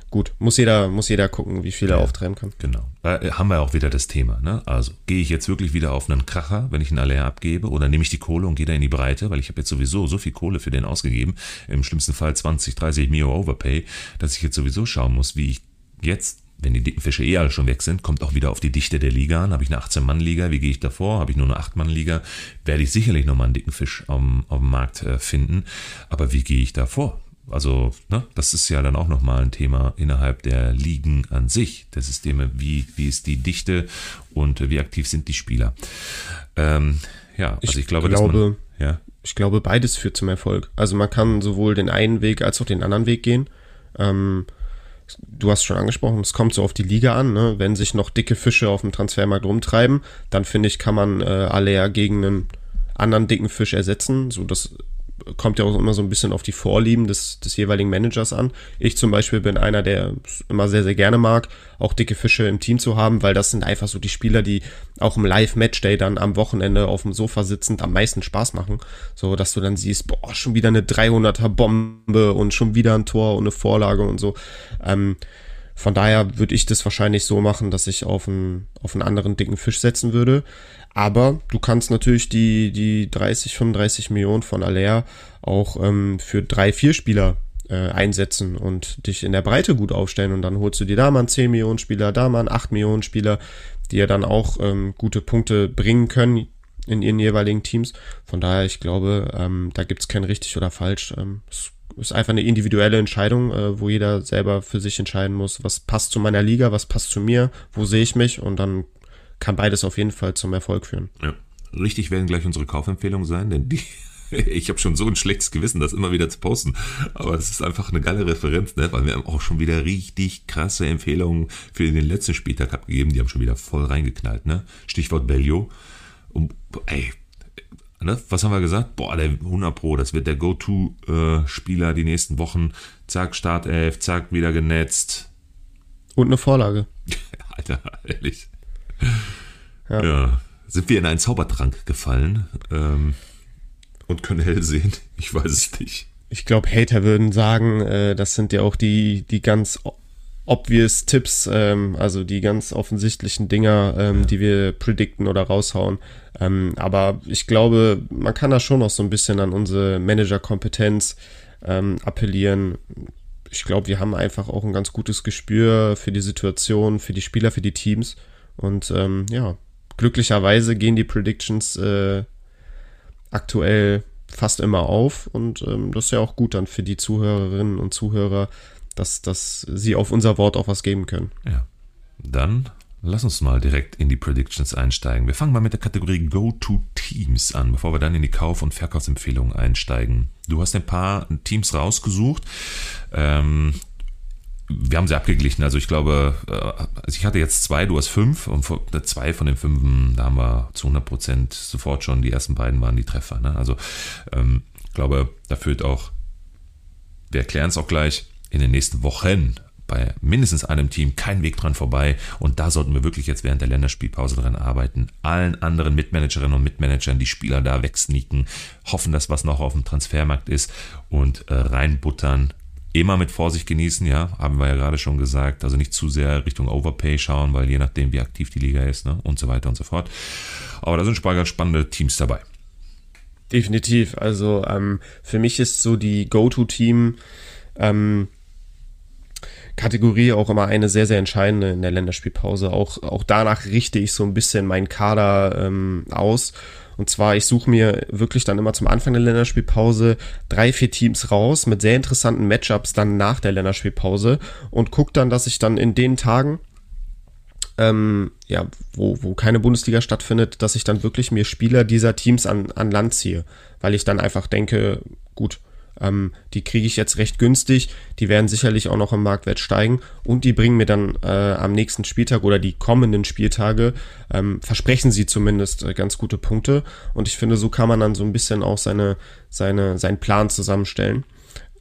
gut, muss jeder, muss jeder gucken, wie viel er auftreiben kann. Genau. Da haben wir auch wieder das Thema. Ne? Also gehe ich jetzt wirklich wieder auf einen Kracher, wenn ich einen Aller abgebe, oder nehme ich die Kohle und gehe da in die Breite, weil ich habe jetzt sowieso so viel Kohle für den ausgegeben, im schlimmsten Fall 20, 30 Mio Overpay, dass ich jetzt sowieso schauen muss, wie ich jetzt wenn die dicken Fische eh alle schon weg sind, kommt auch wieder auf die Dichte der Liga an. Habe ich eine 18-Mann-Liga, wie gehe ich davor? Habe ich nur eine 8-Mann-Liga, werde ich sicherlich nochmal einen dicken Fisch auf dem, auf dem Markt äh, finden. Aber wie gehe ich davor? Also, ne, das ist ja dann auch nochmal ein Thema innerhalb der Ligen an sich, der Systeme. Wie, wie ist die Dichte und wie aktiv sind die Spieler? Ähm, ja, also ich, ich glaube, glaube man, ja. ich glaube, beides führt zum Erfolg. Also man kann sowohl den einen Weg als auch den anderen Weg gehen. Ähm, du hast schon angesprochen, es kommt so auf die Liga an. Ne? Wenn sich noch dicke Fische auf dem Transfermarkt rumtreiben, dann finde ich, kann man äh, Alea gegen einen anderen dicken Fisch ersetzen, so dass kommt ja auch immer so ein bisschen auf die Vorlieben des, des jeweiligen Managers an. Ich zum Beispiel bin einer, der immer sehr, sehr gerne mag, auch dicke Fische im Team zu haben, weil das sind einfach so die Spieler, die auch im Live-Matchday dann am Wochenende auf dem Sofa sitzend am meisten Spaß machen. So, dass du dann siehst, boah, schon wieder eine 300er Bombe und schon wieder ein Tor und eine Vorlage und so. Ähm, von daher würde ich das wahrscheinlich so machen, dass ich auf einen, auf einen anderen dicken Fisch setzen würde. Aber du kannst natürlich die, die 30, 35 Millionen von Aller auch ähm, für drei, vier Spieler äh, einsetzen und dich in der Breite gut aufstellen. Und dann holst du dir da mal einen 10 Millionen Spieler, da mal einen 8 Millionen Spieler, die ja dann auch ähm, gute Punkte bringen können in ihren jeweiligen Teams. Von daher, ich glaube, ähm, da gibt's kein richtig oder falsch. Ähm, es ist einfach eine individuelle Entscheidung, äh, wo jeder selber für sich entscheiden muss, was passt zu meiner Liga, was passt zu mir, wo sehe ich mich und dann kann beides auf jeden Fall zum Erfolg führen. Ja. Richtig werden gleich unsere Kaufempfehlungen sein, denn die, ich habe schon so ein schlechtes Gewissen, das immer wieder zu posten. Aber es ist einfach eine geile Referenz, ne? weil wir haben auch schon wieder richtig krasse Empfehlungen für den letzten Spieltag abgegeben. Die haben schon wieder voll reingeknallt. Ne? Stichwort Bellio. Und, ey, ne? was haben wir gesagt? Boah, der 100 Pro, das wird der Go-To-Spieler die nächsten Wochen. Zack, Startelf, zack, wieder genetzt. Und eine Vorlage. Alter, ehrlich. Ja. ja. Sind wir in einen Zaubertrank gefallen ähm, und können hell sehen? Ich weiß es nicht. Ich glaube, Hater würden sagen, äh, das sind ja auch die, die ganz obvious Tipps, ähm, also die ganz offensichtlichen Dinger, ähm, ja. die wir predikten oder raushauen. Ähm, aber ich glaube, man kann da schon noch so ein bisschen an unsere Managerkompetenz ähm, appellieren. Ich glaube, wir haben einfach auch ein ganz gutes Gespür für die Situation, für die Spieler, für die Teams. Und ähm, ja, glücklicherweise gehen die Predictions äh, aktuell fast immer auf und ähm, das ist ja auch gut dann für die Zuhörerinnen und Zuhörer, dass, dass sie auf unser Wort auch was geben können. Ja. Dann lass uns mal direkt in die Predictions einsteigen. Wir fangen mal mit der Kategorie Go-To-Teams an, bevor wir dann in die Kauf- und Verkaufsempfehlungen einsteigen. Du hast ein paar Teams rausgesucht. Ähm, wir haben sie abgeglichen. Also ich glaube, äh, also ich hatte jetzt zwei, du hast fünf und zwei von den fünf, da haben wir zu 100 Prozent sofort schon, die ersten beiden waren die Treffer. Ne? Also ähm, ich glaube, da führt auch, wir erklären es auch gleich, in den nächsten Wochen bei mindestens einem Team kein Weg dran vorbei. Und da sollten wir wirklich jetzt während der Länderspielpause dran arbeiten. Allen anderen Mitmanagerinnen und Mitmanagern die Spieler da wegsneaken, hoffen, dass was noch auf dem Transfermarkt ist und äh, reinbuttern immer mit Vorsicht genießen, ja, haben wir ja gerade schon gesagt. Also nicht zu sehr Richtung Overpay schauen, weil je nachdem, wie aktiv die Liga ist, ne, und so weiter und so fort. Aber da sind ganz spannende Teams dabei. Definitiv. Also ähm, für mich ist so die Go-To-Team ähm, Kategorie auch immer eine sehr, sehr entscheidende in der Länderspielpause. Auch, auch danach richte ich so ein bisschen meinen Kader ähm, aus. Und zwar, ich suche mir wirklich dann immer zum Anfang der Länderspielpause drei, vier Teams raus mit sehr interessanten Matchups dann nach der Länderspielpause und gucke dann, dass ich dann in den Tagen, ähm, ja, wo, wo keine Bundesliga stattfindet, dass ich dann wirklich mir Spieler dieser Teams an, an Land ziehe, weil ich dann einfach denke, gut, ähm, die kriege ich jetzt recht günstig. Die werden sicherlich auch noch im Marktwert steigen und die bringen mir dann äh, am nächsten Spieltag oder die kommenden Spieltage, ähm, versprechen sie zumindest äh, ganz gute Punkte. Und ich finde, so kann man dann so ein bisschen auch seine, seine, seinen Plan zusammenstellen.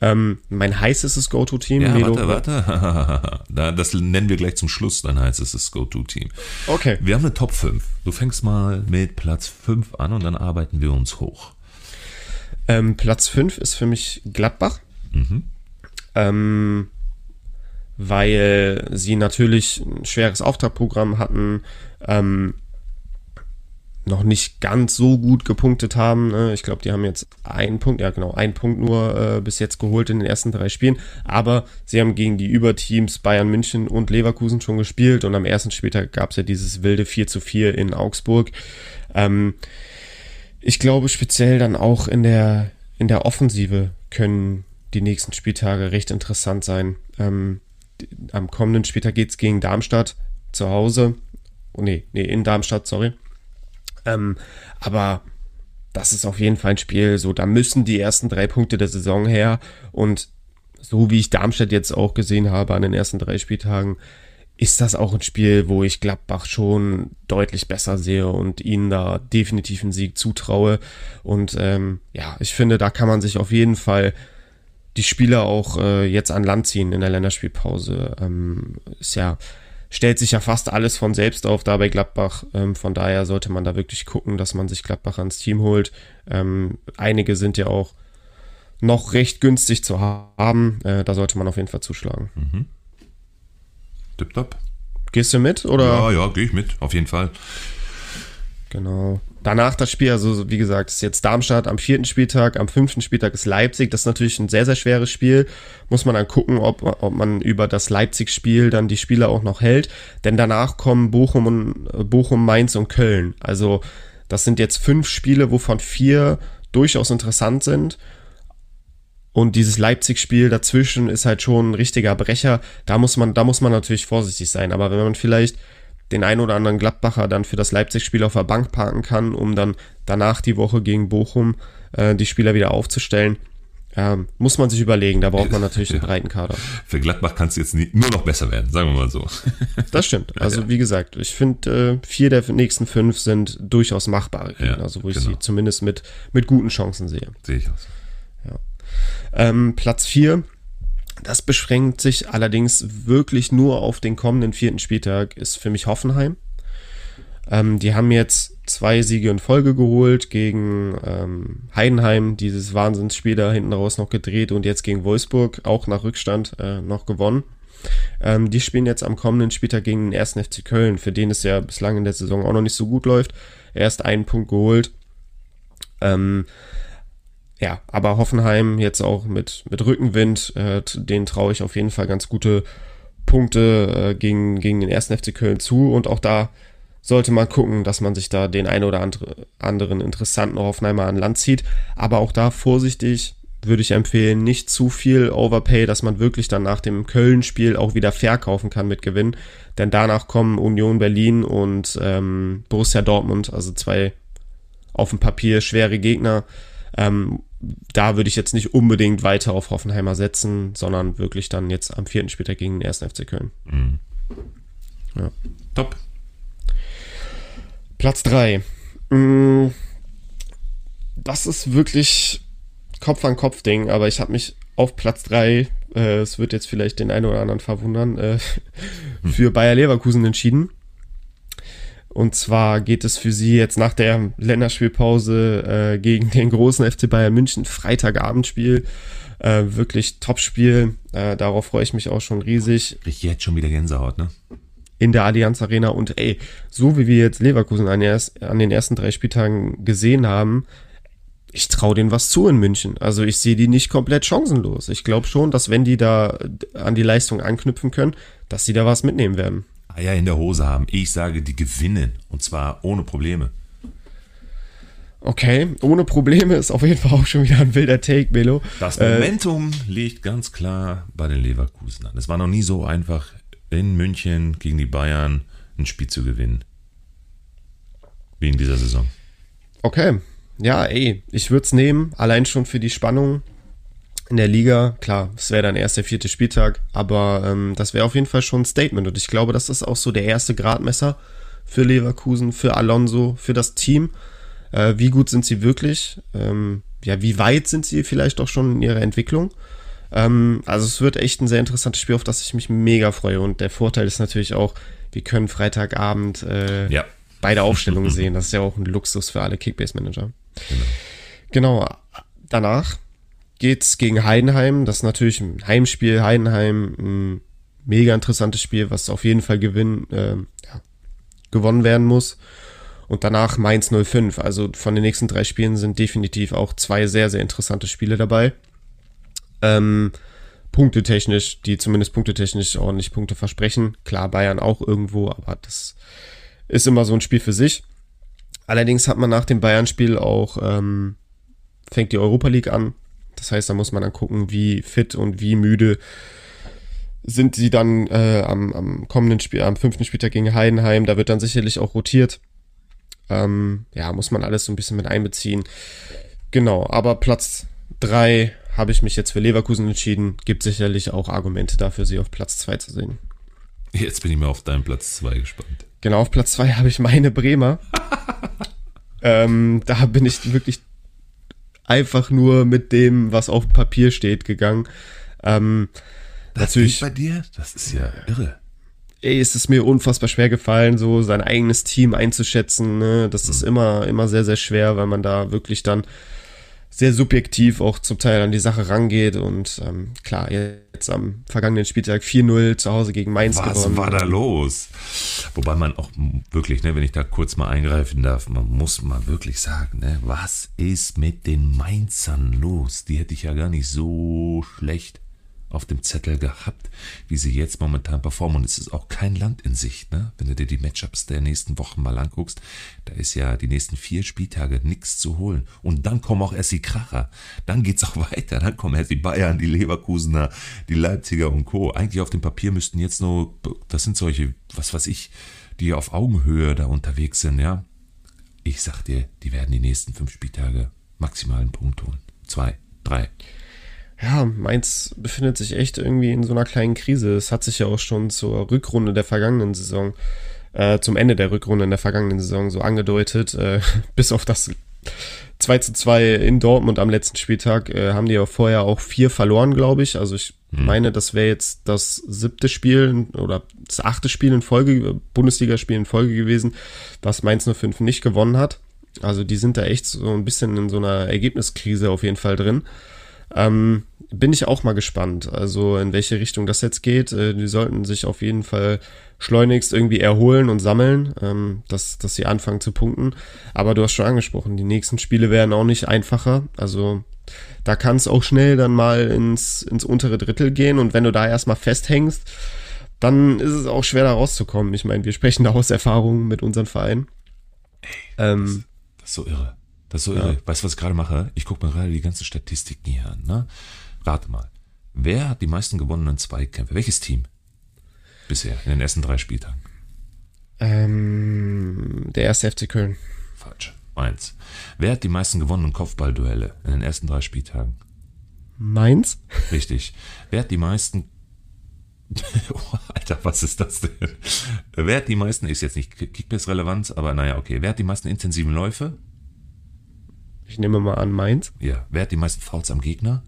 Ähm, mein heißestes Go-To-Team. Ja, Melo, warte, warte. das nennen wir gleich zum Schluss, dein heißestes Go-To-Team. Okay. Wir haben eine Top 5. Du fängst mal mit Platz 5 an und dann arbeiten wir uns hoch. Ähm, Platz 5 ist für mich Gladbach. Mhm. Ähm, weil sie natürlich ein schweres Auftragprogramm hatten. Ähm, noch nicht ganz so gut gepunktet haben. Ne? Ich glaube, die haben jetzt einen Punkt, ja genau, einen Punkt nur äh, bis jetzt geholt in den ersten drei Spielen. Aber sie haben gegen die Überteams Bayern München und Leverkusen schon gespielt und am ersten Spieltag gab es ja dieses wilde 4 zu 4 in Augsburg. Ähm, ich glaube speziell dann auch in der, in der Offensive können die nächsten Spieltage recht interessant sein. Ähm, am kommenden Spieltag geht es gegen Darmstadt zu Hause. Oh nee, nee, in Darmstadt, sorry. Ähm, aber das ist auf jeden Fall ein Spiel, so da müssen die ersten drei Punkte der Saison her. Und so wie ich Darmstadt jetzt auch gesehen habe an den ersten drei Spieltagen, ist das auch ein Spiel, wo ich Gladbach schon deutlich besser sehe und ihnen da definitiv einen Sieg zutraue. Und ähm, ja, ich finde, da kann man sich auf jeden Fall die Spieler auch äh, jetzt an Land ziehen in der Länderspielpause. Ähm, ist ja, stellt sich ja fast alles von selbst auf da bei Gladbach. Ähm, von daher sollte man da wirklich gucken, dass man sich Gladbach ans Team holt. Ähm, einige sind ja auch noch recht günstig zu haben. Äh, da sollte man auf jeden Fall zuschlagen. Mhm. Tipptopp. Gehst du mit? Oder? Ja, ja, gehe ich mit, auf jeden Fall. Genau. Danach das Spiel, also wie gesagt, ist jetzt Darmstadt am vierten Spieltag, am fünften Spieltag ist Leipzig. Das ist natürlich ein sehr, sehr schweres Spiel. Muss man dann gucken, ob, ob man über das Leipzig-Spiel dann die Spieler auch noch hält. Denn danach kommen Bochum und äh, Bochum, Mainz und Köln. Also das sind jetzt fünf Spiele, wovon vier durchaus interessant sind. Und dieses Leipzig-Spiel dazwischen ist halt schon ein richtiger Brecher. Da muss man, da muss man natürlich vorsichtig sein. Aber wenn man vielleicht den ein oder anderen Gladbacher dann für das Leipzig-Spiel auf der Bank parken kann, um dann danach die Woche gegen Bochum äh, die Spieler wieder aufzustellen. Ähm, muss man sich überlegen, da braucht man natürlich einen breiten Kader. Für Gladbach kann es jetzt nie, nur noch besser werden, sagen wir mal so. Das stimmt. Also ja. wie gesagt, ich finde, äh, vier der nächsten fünf sind durchaus machbare Gegner, ja, also wo ich genau. sie zumindest mit, mit guten Chancen sehe. Sehe ich aus. Ja. Ähm, Platz vier das beschränkt sich allerdings wirklich nur auf den kommenden vierten Spieltag, ist für mich Hoffenheim. Ähm, die haben jetzt zwei Siege in Folge geholt gegen ähm, Heidenheim, dieses Wahnsinnsspiel da hinten raus noch gedreht und jetzt gegen Wolfsburg, auch nach Rückstand, äh, noch gewonnen. Ähm, die spielen jetzt am kommenden Spieltag gegen den 1. FC Köln, für den es ja bislang in der Saison auch noch nicht so gut läuft. Erst einen Punkt geholt. Ähm, ja, aber Hoffenheim jetzt auch mit, mit Rückenwind, äh, den traue ich auf jeden Fall ganz gute Punkte äh, gegen, gegen den ersten FC Köln zu. Und auch da sollte man gucken, dass man sich da den ein oder andere, anderen interessanten Hoffenheimer an Land zieht. Aber auch da vorsichtig würde ich empfehlen, nicht zu viel Overpay, dass man wirklich dann nach dem Köln-Spiel auch wieder verkaufen kann mit Gewinn. Denn danach kommen Union Berlin und ähm, Borussia Dortmund, also zwei auf dem Papier schwere Gegner. Ähm, da würde ich jetzt nicht unbedingt weiter auf Hoffenheimer setzen, sondern wirklich dann jetzt am vierten Spieltag gegen den ersten FC Köln. Mhm. Ja. Top. Platz 3. Mm, das ist wirklich Kopf an Kopf Ding, aber ich habe mich auf Platz 3, äh, es wird jetzt vielleicht den einen oder anderen verwundern, äh, für Bayer Leverkusen entschieden. Und zwar geht es für sie jetzt nach der Länderspielpause äh, gegen den großen FC Bayern München, Freitagabendspiel. Äh, wirklich Topspiel. Äh, darauf freue ich mich auch schon riesig. Ich jetzt schon wieder Gänsehaut, ne? In der Allianz Arena. Und ey, so wie wir jetzt Leverkusen an, erst, an den ersten drei Spieltagen gesehen haben, ich traue denen was zu in München. Also ich sehe die nicht komplett chancenlos. Ich glaube schon, dass wenn die da an die Leistung anknüpfen können, dass sie da was mitnehmen werden. Eier in der Hose haben. Ich sage, die gewinnen. Und zwar ohne Probleme. Okay, ohne Probleme ist auf jeden Fall auch schon wieder ein wilder Take, Melo. Das Momentum äh, liegt ganz klar bei den Leverkusen an. Es war noch nie so einfach, in München gegen die Bayern ein Spiel zu gewinnen. Wie in dieser Saison. Okay, ja, ey, ich würde es nehmen, allein schon für die Spannung in der Liga. Klar, es wäre dann erst der vierte Spieltag, aber ähm, das wäre auf jeden Fall schon ein Statement. Und ich glaube, das ist auch so der erste Gradmesser für Leverkusen, für Alonso, für das Team. Äh, wie gut sind sie wirklich? Ähm, ja, wie weit sind sie vielleicht auch schon in ihrer Entwicklung? Ähm, also es wird echt ein sehr interessantes Spiel, auf das ich mich mega freue. Und der Vorteil ist natürlich auch, wir können Freitagabend äh, ja. beide Aufstellungen sehen. Das ist ja auch ein Luxus für alle Kickbase-Manager. Genau. genau. Danach geht's gegen Heidenheim. Das ist natürlich ein Heimspiel. Heidenheim, ein mega interessantes Spiel, was auf jeden Fall gewinnen, äh, ja, gewonnen werden muss. und danach Mainz 05. Also von den nächsten drei Spielen sind definitiv auch zwei sehr, sehr interessante Spiele dabei. Ähm, punktetechnisch, die zumindest punktetechnisch ordentlich Punkte versprechen. Klar, Bayern auch irgendwo, aber das ist immer so ein Spiel für sich. Allerdings hat man nach dem Bayern-Spiel auch, ähm, fängt die Europa League an. Das heißt, da muss man dann gucken, wie fit und wie müde sind sie dann äh, am, am kommenden Spiel, am fünften Spieltag gegen Heidenheim. Da wird dann sicherlich auch rotiert. Ähm, ja, muss man alles so ein bisschen mit einbeziehen. Genau, aber Platz drei habe ich mich jetzt für Leverkusen entschieden. Gibt sicherlich auch Argumente dafür, sie auf Platz zwei zu sehen. Jetzt bin ich mal auf deinen Platz zwei gespannt. Genau, auf Platz zwei habe ich meine Bremer. ähm, da bin ich wirklich einfach nur mit dem, was auf Papier steht, gegangen. Ähm, das natürlich bei dir, das ist ja irre. Ey, es ist mir unfassbar schwer gefallen, so sein eigenes Team einzuschätzen. Ne? Das mhm. ist immer, immer sehr, sehr schwer, weil man da wirklich dann sehr subjektiv auch zum Teil an die Sache rangeht. Und ähm, klar, jetzt am vergangenen Spieltag 4-0 zu Hause gegen Mainz Was gewonnen. Was war da los? Wobei man auch wirklich, ne, wenn ich da kurz mal eingreifen darf, man muss mal wirklich sagen, ne, was ist mit den Mainzern los? Die hätte ich ja gar nicht so schlecht auf dem Zettel gehabt, wie sie jetzt momentan performen. Und es ist auch kein Land in Sicht, ne? Wenn du dir die Matchups der nächsten Wochen mal anguckst, da ist ja die nächsten vier Spieltage nichts zu holen. Und dann kommen auch erst die Kracher. Dann geht's auch weiter. Dann kommen erst die Bayern, die Leverkusener, die Leipziger und Co. Eigentlich auf dem Papier müssten jetzt nur, das sind solche, was weiß ich, die auf Augenhöhe da unterwegs sind, ja. Ich sag dir, die werden die nächsten fünf Spieltage maximal einen Punkt holen. Zwei, drei ja, Mainz befindet sich echt irgendwie in so einer kleinen Krise. Es hat sich ja auch schon zur Rückrunde der vergangenen Saison, äh, zum Ende der Rückrunde in der vergangenen Saison so angedeutet, äh, bis auf das 2 zu 2 in Dortmund am letzten Spieltag, äh, haben die ja vorher auch vier verloren, glaube ich. Also ich hm. meine, das wäre jetzt das siebte Spiel oder das achte Spiel in Folge, Bundesligaspiel in Folge gewesen, was Mainz 05 nicht gewonnen hat. Also die sind da echt so ein bisschen in so einer Ergebniskrise auf jeden Fall drin. Ähm, bin ich auch mal gespannt, also in welche Richtung das jetzt geht. Äh, die sollten sich auf jeden Fall schleunigst irgendwie erholen und sammeln, ähm, dass, dass sie anfangen zu punkten. Aber du hast schon angesprochen, die nächsten Spiele werden auch nicht einfacher. Also da kann es auch schnell dann mal ins, ins untere Drittel gehen und wenn du da erstmal festhängst, dann ist es auch schwer da rauszukommen. Ich meine, wir sprechen da aus Erfahrung mit unserem Verein. Ey, ähm, das, das ist so irre. Das ist so irre. Weißt du, was ich gerade mache? Ich gucke mir gerade die ganzen Statistiken hier an. Ne? Rate mal. Wer hat die meisten gewonnenen Zweikämpfe? Welches Team? Bisher, in den ersten drei Spieltagen. Ähm, der erste FC Köln. Falsch. Mainz. Wer hat die meisten gewonnenen Kopfballduelle in den ersten drei Spieltagen? Mainz? Richtig. Wer hat die meisten oh, Alter, was ist das denn? Wer hat die meisten, ist jetzt nicht Kickbase-Relevanz, aber naja, okay. Wer hat die meisten intensiven Läufe? Ich nehme mal an, Mainz. Ja. Wer hat die meisten Fouls am Gegner?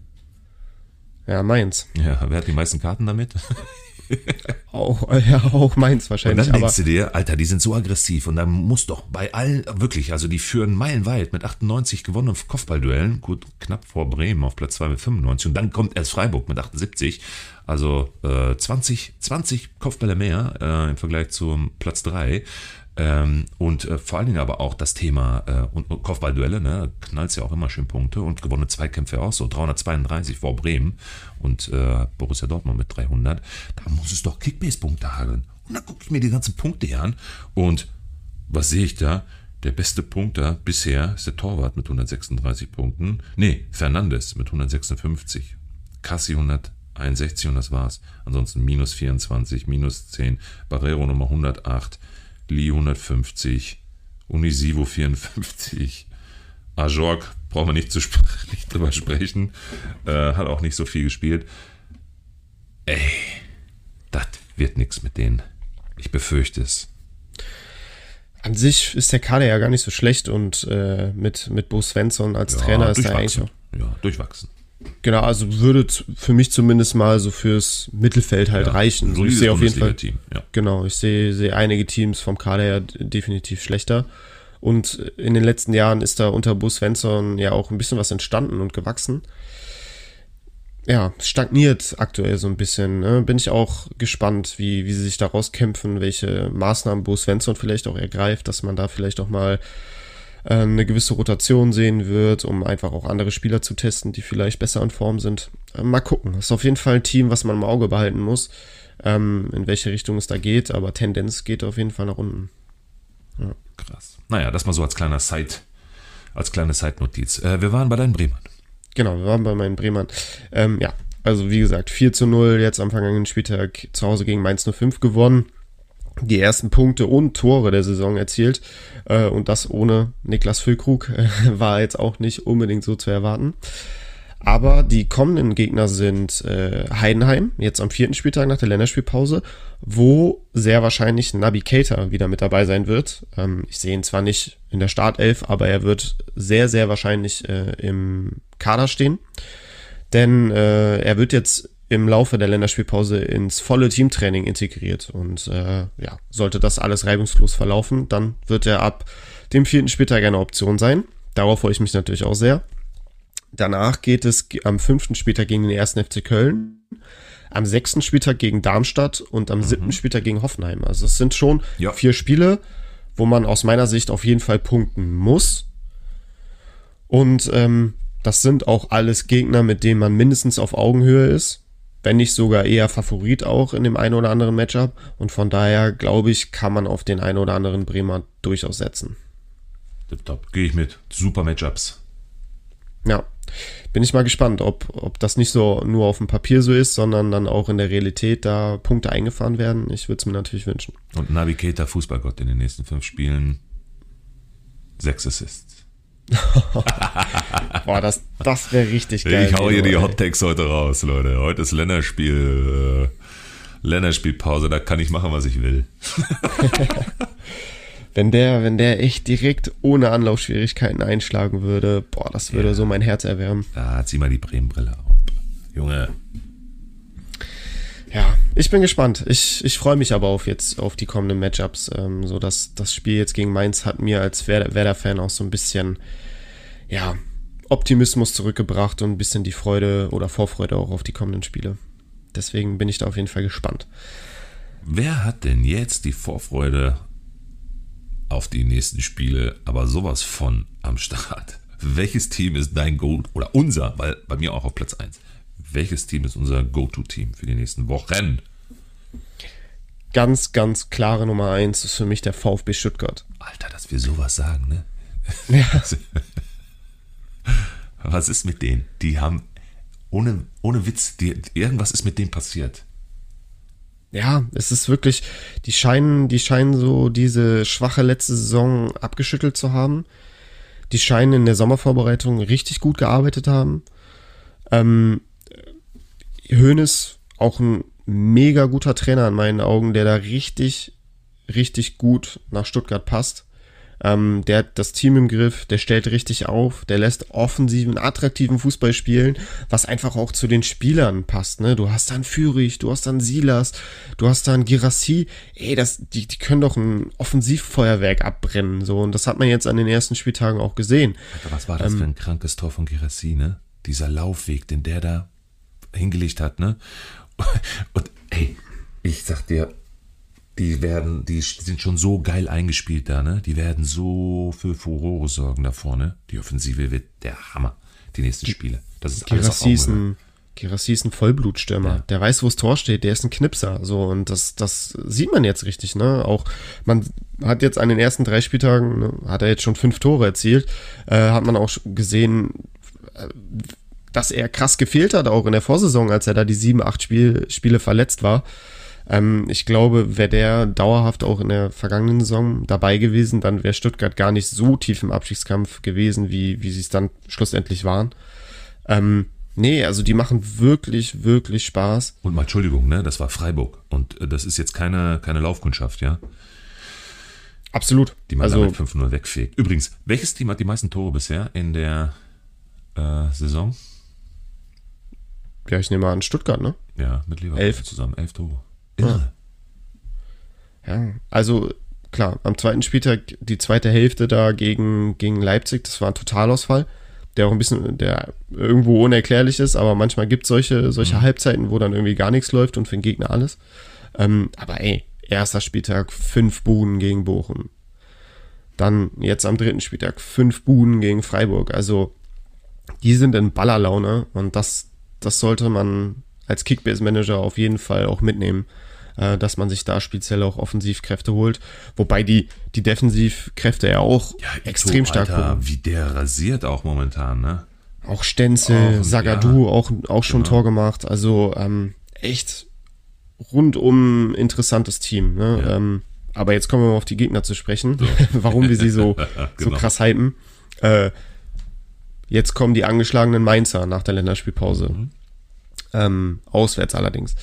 Ja, Mainz. Ja, wer hat die meisten Karten damit? auch, ja, auch Mainz wahrscheinlich. Und dann denkst du dir, Alter, die sind so aggressiv und da muss doch bei allen, wirklich, also die führen meilenweit mit 98 gewonnenen Kopfballduellen, gut, knapp vor Bremen auf Platz 2 mit 95 und dann kommt erst Freiburg mit 78, also äh, 20, 20 Kopfbälle mehr äh, im Vergleich zum Platz 3. Ähm, und äh, vor allen Dingen aber auch das Thema äh, und, und Kopfballduelle, ne, knallt ja auch immer schön Punkte und gewonnene Zweikämpfe auch so, 332 vor Bremen und äh, Borussia Dortmund mit 300. Da muss es doch Kickbase-Punkte hageln. Und dann gucke ich mir die ganzen Punkte hier an und was sehe ich da? Der beste Punkter bisher ist der Torwart mit 136 Punkten. Nee, Fernandes mit 156. Cassi 161 und das war's. Ansonsten minus 24, minus 10. Barrero Nummer 108. Lee 150, Unisivo 54, Ajork brauchen wir nicht, zu nicht drüber sprechen, äh, hat auch nicht so viel gespielt. Ey, das wird nichts mit denen. Ich befürchte es. An sich ist der Kader ja gar nicht so schlecht und äh, mit, mit Bo Svensson als ja, Trainer ist er eigentlich auch. Ja, durchwachsen. Genau, also würde für mich zumindest mal so fürs Mittelfeld halt ja, reichen. So ich sehe auf jeden Fall. Team, ja. Genau, ich sehe, sehe einige Teams vom Kader her definitiv schlechter. Und in den letzten Jahren ist da unter Bus Svensson ja auch ein bisschen was entstanden und gewachsen. ja, stagniert aktuell so ein bisschen. Ne? Bin ich auch gespannt, wie, wie sie sich da rauskämpfen, welche Maßnahmen Bo Svensson vielleicht auch ergreift, dass man da vielleicht auch mal äh, eine gewisse Rotation sehen wird, um einfach auch andere Spieler zu testen, die vielleicht besser in Form sind. Äh, mal gucken. Das ist auf jeden Fall ein Team, was man im Auge behalten muss, ähm, in welche Richtung es da geht, aber Tendenz geht auf jeden Fall nach unten. Ja. Krass. Naja, das mal so als kleiner Side, als kleine Side-Notiz. Äh, wir waren bei deinen Bremern. Genau, wir waren bei meinen Bremern. Ähm, ja, also wie gesagt, 4 zu 0 jetzt am vergangenen Spieltag zu Hause gegen Mainz 05 gewonnen. Die ersten Punkte und Tore der Saison erzielt. Äh, und das ohne Niklas Füllkrug äh, war jetzt auch nicht unbedingt so zu erwarten. Aber die kommenden Gegner sind äh, Heidenheim, jetzt am vierten Spieltag nach der Länderspielpause, wo sehr wahrscheinlich Nabi Keita wieder mit dabei sein wird. Ähm, ich sehe ihn zwar nicht in der Startelf, aber er wird sehr, sehr wahrscheinlich äh, im Kader stehen. Denn äh, er wird jetzt im Laufe der Länderspielpause ins volle Teamtraining integriert. Und äh, ja, sollte das alles reibungslos verlaufen, dann wird er ab dem vierten Spieltag eine Option sein. Darauf freue ich mich natürlich auch sehr. Danach geht es am fünften Spieltag gegen den ersten FC Köln, am sechsten Spieltag gegen Darmstadt und am mhm. siebten Spieltag gegen Hoffenheim. Also es sind schon ja. vier Spiele, wo man aus meiner Sicht auf jeden Fall punkten muss. Und ähm, das sind auch alles Gegner, mit denen man mindestens auf Augenhöhe ist, wenn nicht sogar eher Favorit auch in dem einen oder anderen Matchup. Und von daher glaube ich, kann man auf den einen oder anderen Bremer durchaus setzen. Top, gehe ich mit. Super Matchups. Ja, bin ich mal gespannt, ob, ob das nicht so nur auf dem Papier so ist, sondern dann auch in der Realität da Punkte eingefahren werden. Ich würde es mir natürlich wünschen. Und Navigator, Fußballgott, in den nächsten fünf Spielen sechs Assists. Boah, das, das wäre richtig geil. Ich hau hier die Hot Takes heute raus, Leute. Heute ist Länderspiel, äh, Länderspielpause, da kann ich machen, was ich will. wenn der, wenn der echt direkt ohne Anlaufschwierigkeiten einschlagen würde, boah, das würde ja. so mein Herz erwärmen. Da zieh mal die Bremenbrille ab. Junge. Ja, ich bin gespannt. Ich, ich freue mich aber auf jetzt auf die kommenden Matchups. Ähm, so dass das Spiel jetzt gegen Mainz hat mir als Werder-Fan auch so ein bisschen, ja, Optimismus zurückgebracht und ein bisschen die Freude oder Vorfreude auch auf die kommenden Spiele. Deswegen bin ich da auf jeden Fall gespannt. Wer hat denn jetzt die Vorfreude auf die nächsten Spiele, aber sowas von am Start. Welches Team ist dein Go oder unser, weil bei mir auch auf Platz 1. Welches Team ist unser Go-To-Team für die nächsten Wochen? Ganz, ganz klare Nummer 1 ist für mich der VfB Stuttgart. Alter, dass wir sowas sagen, ne? Ja. Was ist mit denen? Die haben ohne, ohne Witz, die, irgendwas ist mit denen passiert ja, es ist wirklich, die scheinen, die scheinen so diese schwache letzte Saison abgeschüttelt zu haben. Die scheinen in der Sommervorbereitung richtig gut gearbeitet haben. Ähm, Hoeneß, auch ein mega guter Trainer in meinen Augen, der da richtig, richtig gut nach Stuttgart passt. Ähm, der hat das Team im Griff, der stellt richtig auf, der lässt offensiven, attraktiven Fußball spielen, was einfach auch zu den Spielern passt. Ne? Du hast dann Fürich, du hast dann Silas, du hast dann Girassi. Ey, das, die, die können doch ein Offensivfeuerwerk abbrennen. So, und das hat man jetzt an den ersten Spieltagen auch gesehen. Alter, was war das ähm, für ein krankes Tor von Girassi, ne? Dieser Laufweg, den der da hingelegt hat, ne? Und ey, ich sag dir, die werden, die sind schon so geil eingespielt da, ne? Die werden so für Furore sorgen da vorne. Die Offensive wird der Hammer, die nächsten Spiele. Das ist alles ist ein, Girassi ist ein Vollblutstürmer. Ja. Der weiß, wo das Tor steht, der ist ein Knipser. So, und das, das sieht man jetzt richtig, ne? Auch, man hat jetzt an den ersten drei Spieltagen, ne, hat er jetzt schon fünf Tore erzielt, äh, hat man auch gesehen, äh, dass er krass gefehlt hat, auch in der Vorsaison, als er da die sieben, acht Spiel, Spiele verletzt war. Ähm, ich glaube, wäre der dauerhaft auch in der vergangenen Saison dabei gewesen, dann wäre Stuttgart gar nicht so tief im Abstiegskampf gewesen, wie, wie sie es dann schlussendlich waren. Ähm, nee, also die machen wirklich, wirklich Spaß. Und mal Entschuldigung, ne, das war Freiburg. Und äh, das ist jetzt keine, keine Laufkundschaft, ja? Absolut. Die man also, damit 5-0 wegfegt. Übrigens, welches Team hat die meisten Tore bisher in der äh, Saison? Ja, ich nehme an Stuttgart, ne? Ja, mit Leverkusen elf. zusammen. Elf Tore. Irre. Ja, also klar, am zweiten Spieltag die zweite Hälfte da gegen, gegen Leipzig, das war ein Totalausfall. der auch ein bisschen, der irgendwo unerklärlich ist, aber manchmal gibt es solche, solche mhm. Halbzeiten, wo dann irgendwie gar nichts läuft und für den Gegner alles. Ähm, aber ey, erster Spieltag, fünf Buden gegen Bochum. Dann jetzt am dritten Spieltag, fünf Buden gegen Freiburg. Also, die sind in Ballerlaune und das, das sollte man als Kickbase-Manager auf jeden Fall auch mitnehmen, äh, dass man sich da speziell auch Offensivkräfte holt. Wobei die, die Defensivkräfte ja auch ja, extrem Ito, stark Alter, Wie der rasiert auch momentan, ne? Auch Stenzel, Sagadu, ja, auch, auch schon genau. Tor gemacht. Also ähm, echt rundum interessantes Team. Ne? Ja. Ähm, aber jetzt kommen wir mal auf die Gegner zu sprechen, so. warum wir sie so, genau. so krass hypen. Äh, jetzt kommen die angeschlagenen Mainzer nach der Länderspielpause. Mhm. Ähm, auswärts allerdings.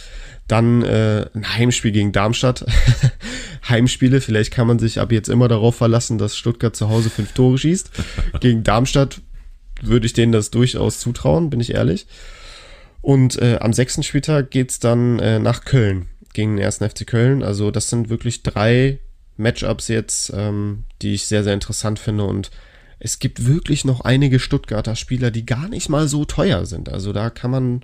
Dann äh, ein Heimspiel gegen Darmstadt. Heimspiele, vielleicht kann man sich ab jetzt immer darauf verlassen, dass Stuttgart zu Hause fünf Tore schießt. gegen Darmstadt würde ich denen das durchaus zutrauen, bin ich ehrlich. Und äh, am sechsten Spieltag geht's dann äh, nach Köln gegen den ersten FC Köln. Also das sind wirklich drei Matchups jetzt, ähm, die ich sehr, sehr interessant finde. Und es gibt wirklich noch einige Stuttgarter Spieler, die gar nicht mal so teuer sind. Also da kann man,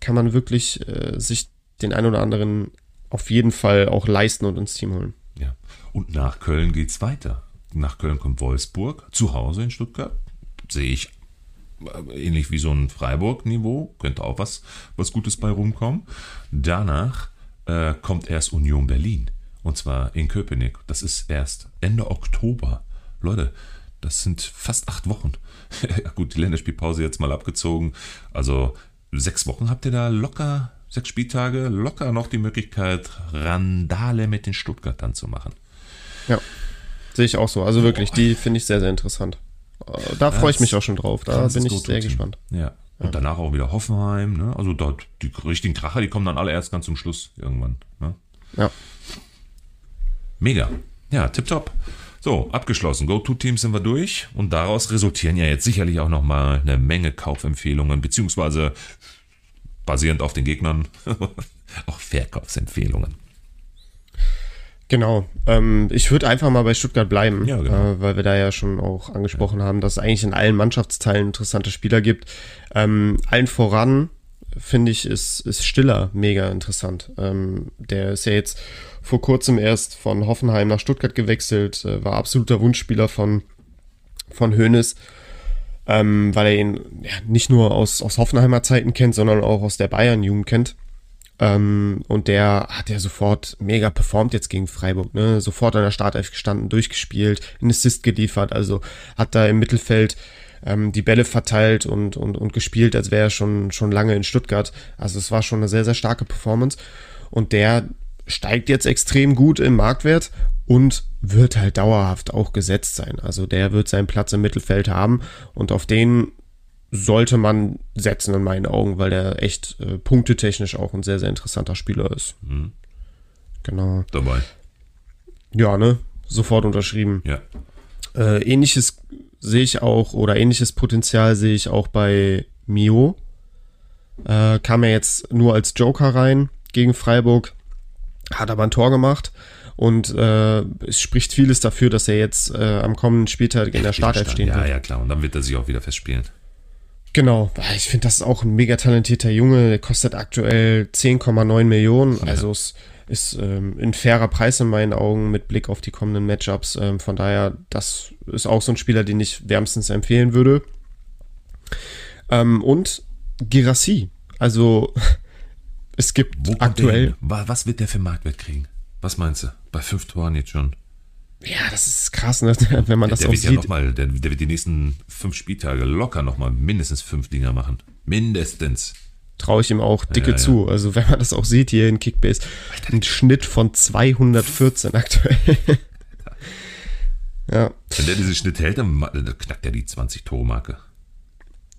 kann man wirklich äh, sich den ein oder anderen auf jeden Fall auch leisten und ins Team holen. Ja. Und nach Köln geht's weiter. Nach Köln kommt Wolfsburg, zu Hause in Stuttgart. Sehe ich äh, ähnlich wie so ein Freiburg-Niveau, könnte auch was, was Gutes bei rumkommen. Danach äh, kommt erst Union Berlin. Und zwar in Köpenick. Das ist erst Ende Oktober. Leute, das sind fast acht Wochen. Gut, die Länderspielpause jetzt mal abgezogen. Also sechs Wochen habt ihr da locker, sechs Spieltage, locker noch die Möglichkeit, Randale mit den Stuttgartern zu machen. Ja, sehe ich auch so. Also wirklich, die finde ich sehr, sehr interessant. Äh, da freue ich mich auch schon drauf. Da bin ich sehr gespannt. Ja. Und danach auch wieder Hoffenheim. Ne? Also dort die richtigen Kracher, die kommen dann alle erst ganz zum Schluss irgendwann. Ne? Ja. Mega. Ja, tipptopp. So, abgeschlossen. Go-To-Teams sind wir durch und daraus resultieren ja jetzt sicherlich auch nochmal eine Menge Kaufempfehlungen, beziehungsweise basierend auf den Gegnern auch Verkaufsempfehlungen. Genau. Ähm, ich würde einfach mal bei Stuttgart bleiben, ja, genau. äh, weil wir da ja schon auch angesprochen ja. haben, dass es eigentlich in allen Mannschaftsteilen interessante Spieler gibt. Ähm, allen voran finde ich, ist, ist Stiller mega interessant. Ähm, der ist ja jetzt vor kurzem erst von Hoffenheim nach Stuttgart gewechselt, äh, war absoluter Wunschspieler von, von Hoeneß, ähm, weil er ihn ja, nicht nur aus, aus Hoffenheimer Zeiten kennt, sondern auch aus der Bayern-Jugend kennt. Ähm, und der hat ja sofort mega performt jetzt gegen Freiburg, ne? Sofort an der Startelf gestanden, durchgespielt, einen Assist geliefert, also hat da im Mittelfeld ähm, die Bälle verteilt und, und, und gespielt, als wäre er schon, schon lange in Stuttgart. Also es war schon eine sehr, sehr starke Performance. Und der steigt jetzt extrem gut im Marktwert und wird halt dauerhaft auch gesetzt sein. Also der wird seinen Platz im Mittelfeld haben und auf den sollte man setzen in meinen Augen, weil der echt äh, punktetechnisch auch ein sehr, sehr interessanter Spieler ist. Mhm. Genau. Dabei. Ja, ne? Sofort unterschrieben. Ja. Äh, ähnliches sehe ich auch, oder ähnliches Potenzial sehe ich auch bei Mio. Äh, kam er jetzt nur als Joker rein gegen Freiburg, hat aber ein Tor gemacht. Und äh, es spricht vieles dafür, dass er jetzt äh, am kommenden Spieltag in der Startelf stehen ja, wird. Ja, ja, klar. Und dann wird er sich auch wieder festspielen. Genau, ich finde, das ist auch ein mega talentierter Junge. Der kostet aktuell 10,9 Millionen. Also es ist ähm, ein fairer Preis in meinen Augen mit Blick auf die kommenden Matchups. Ähm, von daher, das ist auch so ein Spieler, den ich wärmstens empfehlen würde. Ähm, und Girassi. Also es gibt aktuell. Was wird der für Marktwert kriegen? Was meinst du? Bei fünf Toren jetzt schon. Ja, das ist krass, ne? wenn man das der auch wird sieht. Ja noch mal, der, der wird die nächsten fünf Spieltage locker nochmal mindestens fünf Dinger machen. Mindestens. Traue ich ihm auch dicke ja, ja. zu. Also wenn man das auch sieht hier in Kickbase, ein Schnitt von 214 aktuell. ja. Wenn der diesen Schnitt hält, dann knackt er die 20-Tore-Marke.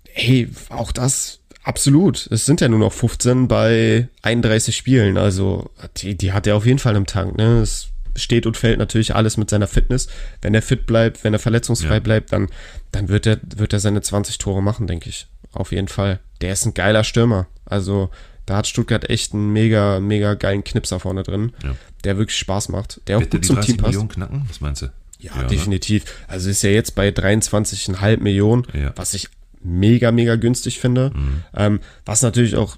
Hey, auch das absolut. Es sind ja nur noch 15 bei 31 Spielen. Also die, die hat er auf jeden Fall im Tank. Ne? Das steht und fällt natürlich alles mit seiner Fitness. Wenn er fit bleibt, wenn er verletzungsfrei ja. bleibt, dann, dann wird er, wird er seine 20 Tore machen, denke ich. Auf jeden Fall. Der ist ein geiler Stürmer. Also, da hat Stuttgart echt einen mega, mega geilen Knipser vorne drin, ja. der wirklich Spaß macht. Der wird auch gut zum Team passt. Millionen knacken? Was meinst du? Ja, ja definitiv. Ne? Also ist ja jetzt bei 23,5 Millionen, ja. was ich mega, mega günstig finde. Mhm. Ähm, was natürlich auch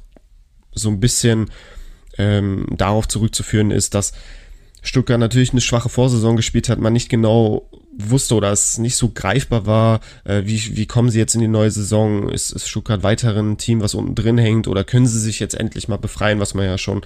so ein bisschen ähm, darauf zurückzuführen ist, dass Stuttgart natürlich eine schwache Vorsaison gespielt hat, man nicht genau wusste oder es nicht so greifbar war, äh, wie, wie kommen sie jetzt in die neue Saison? Ist, ist Stuttgart weiterhin ein Team, was unten drin hängt oder können sie sich jetzt endlich mal befreien, was man ja schon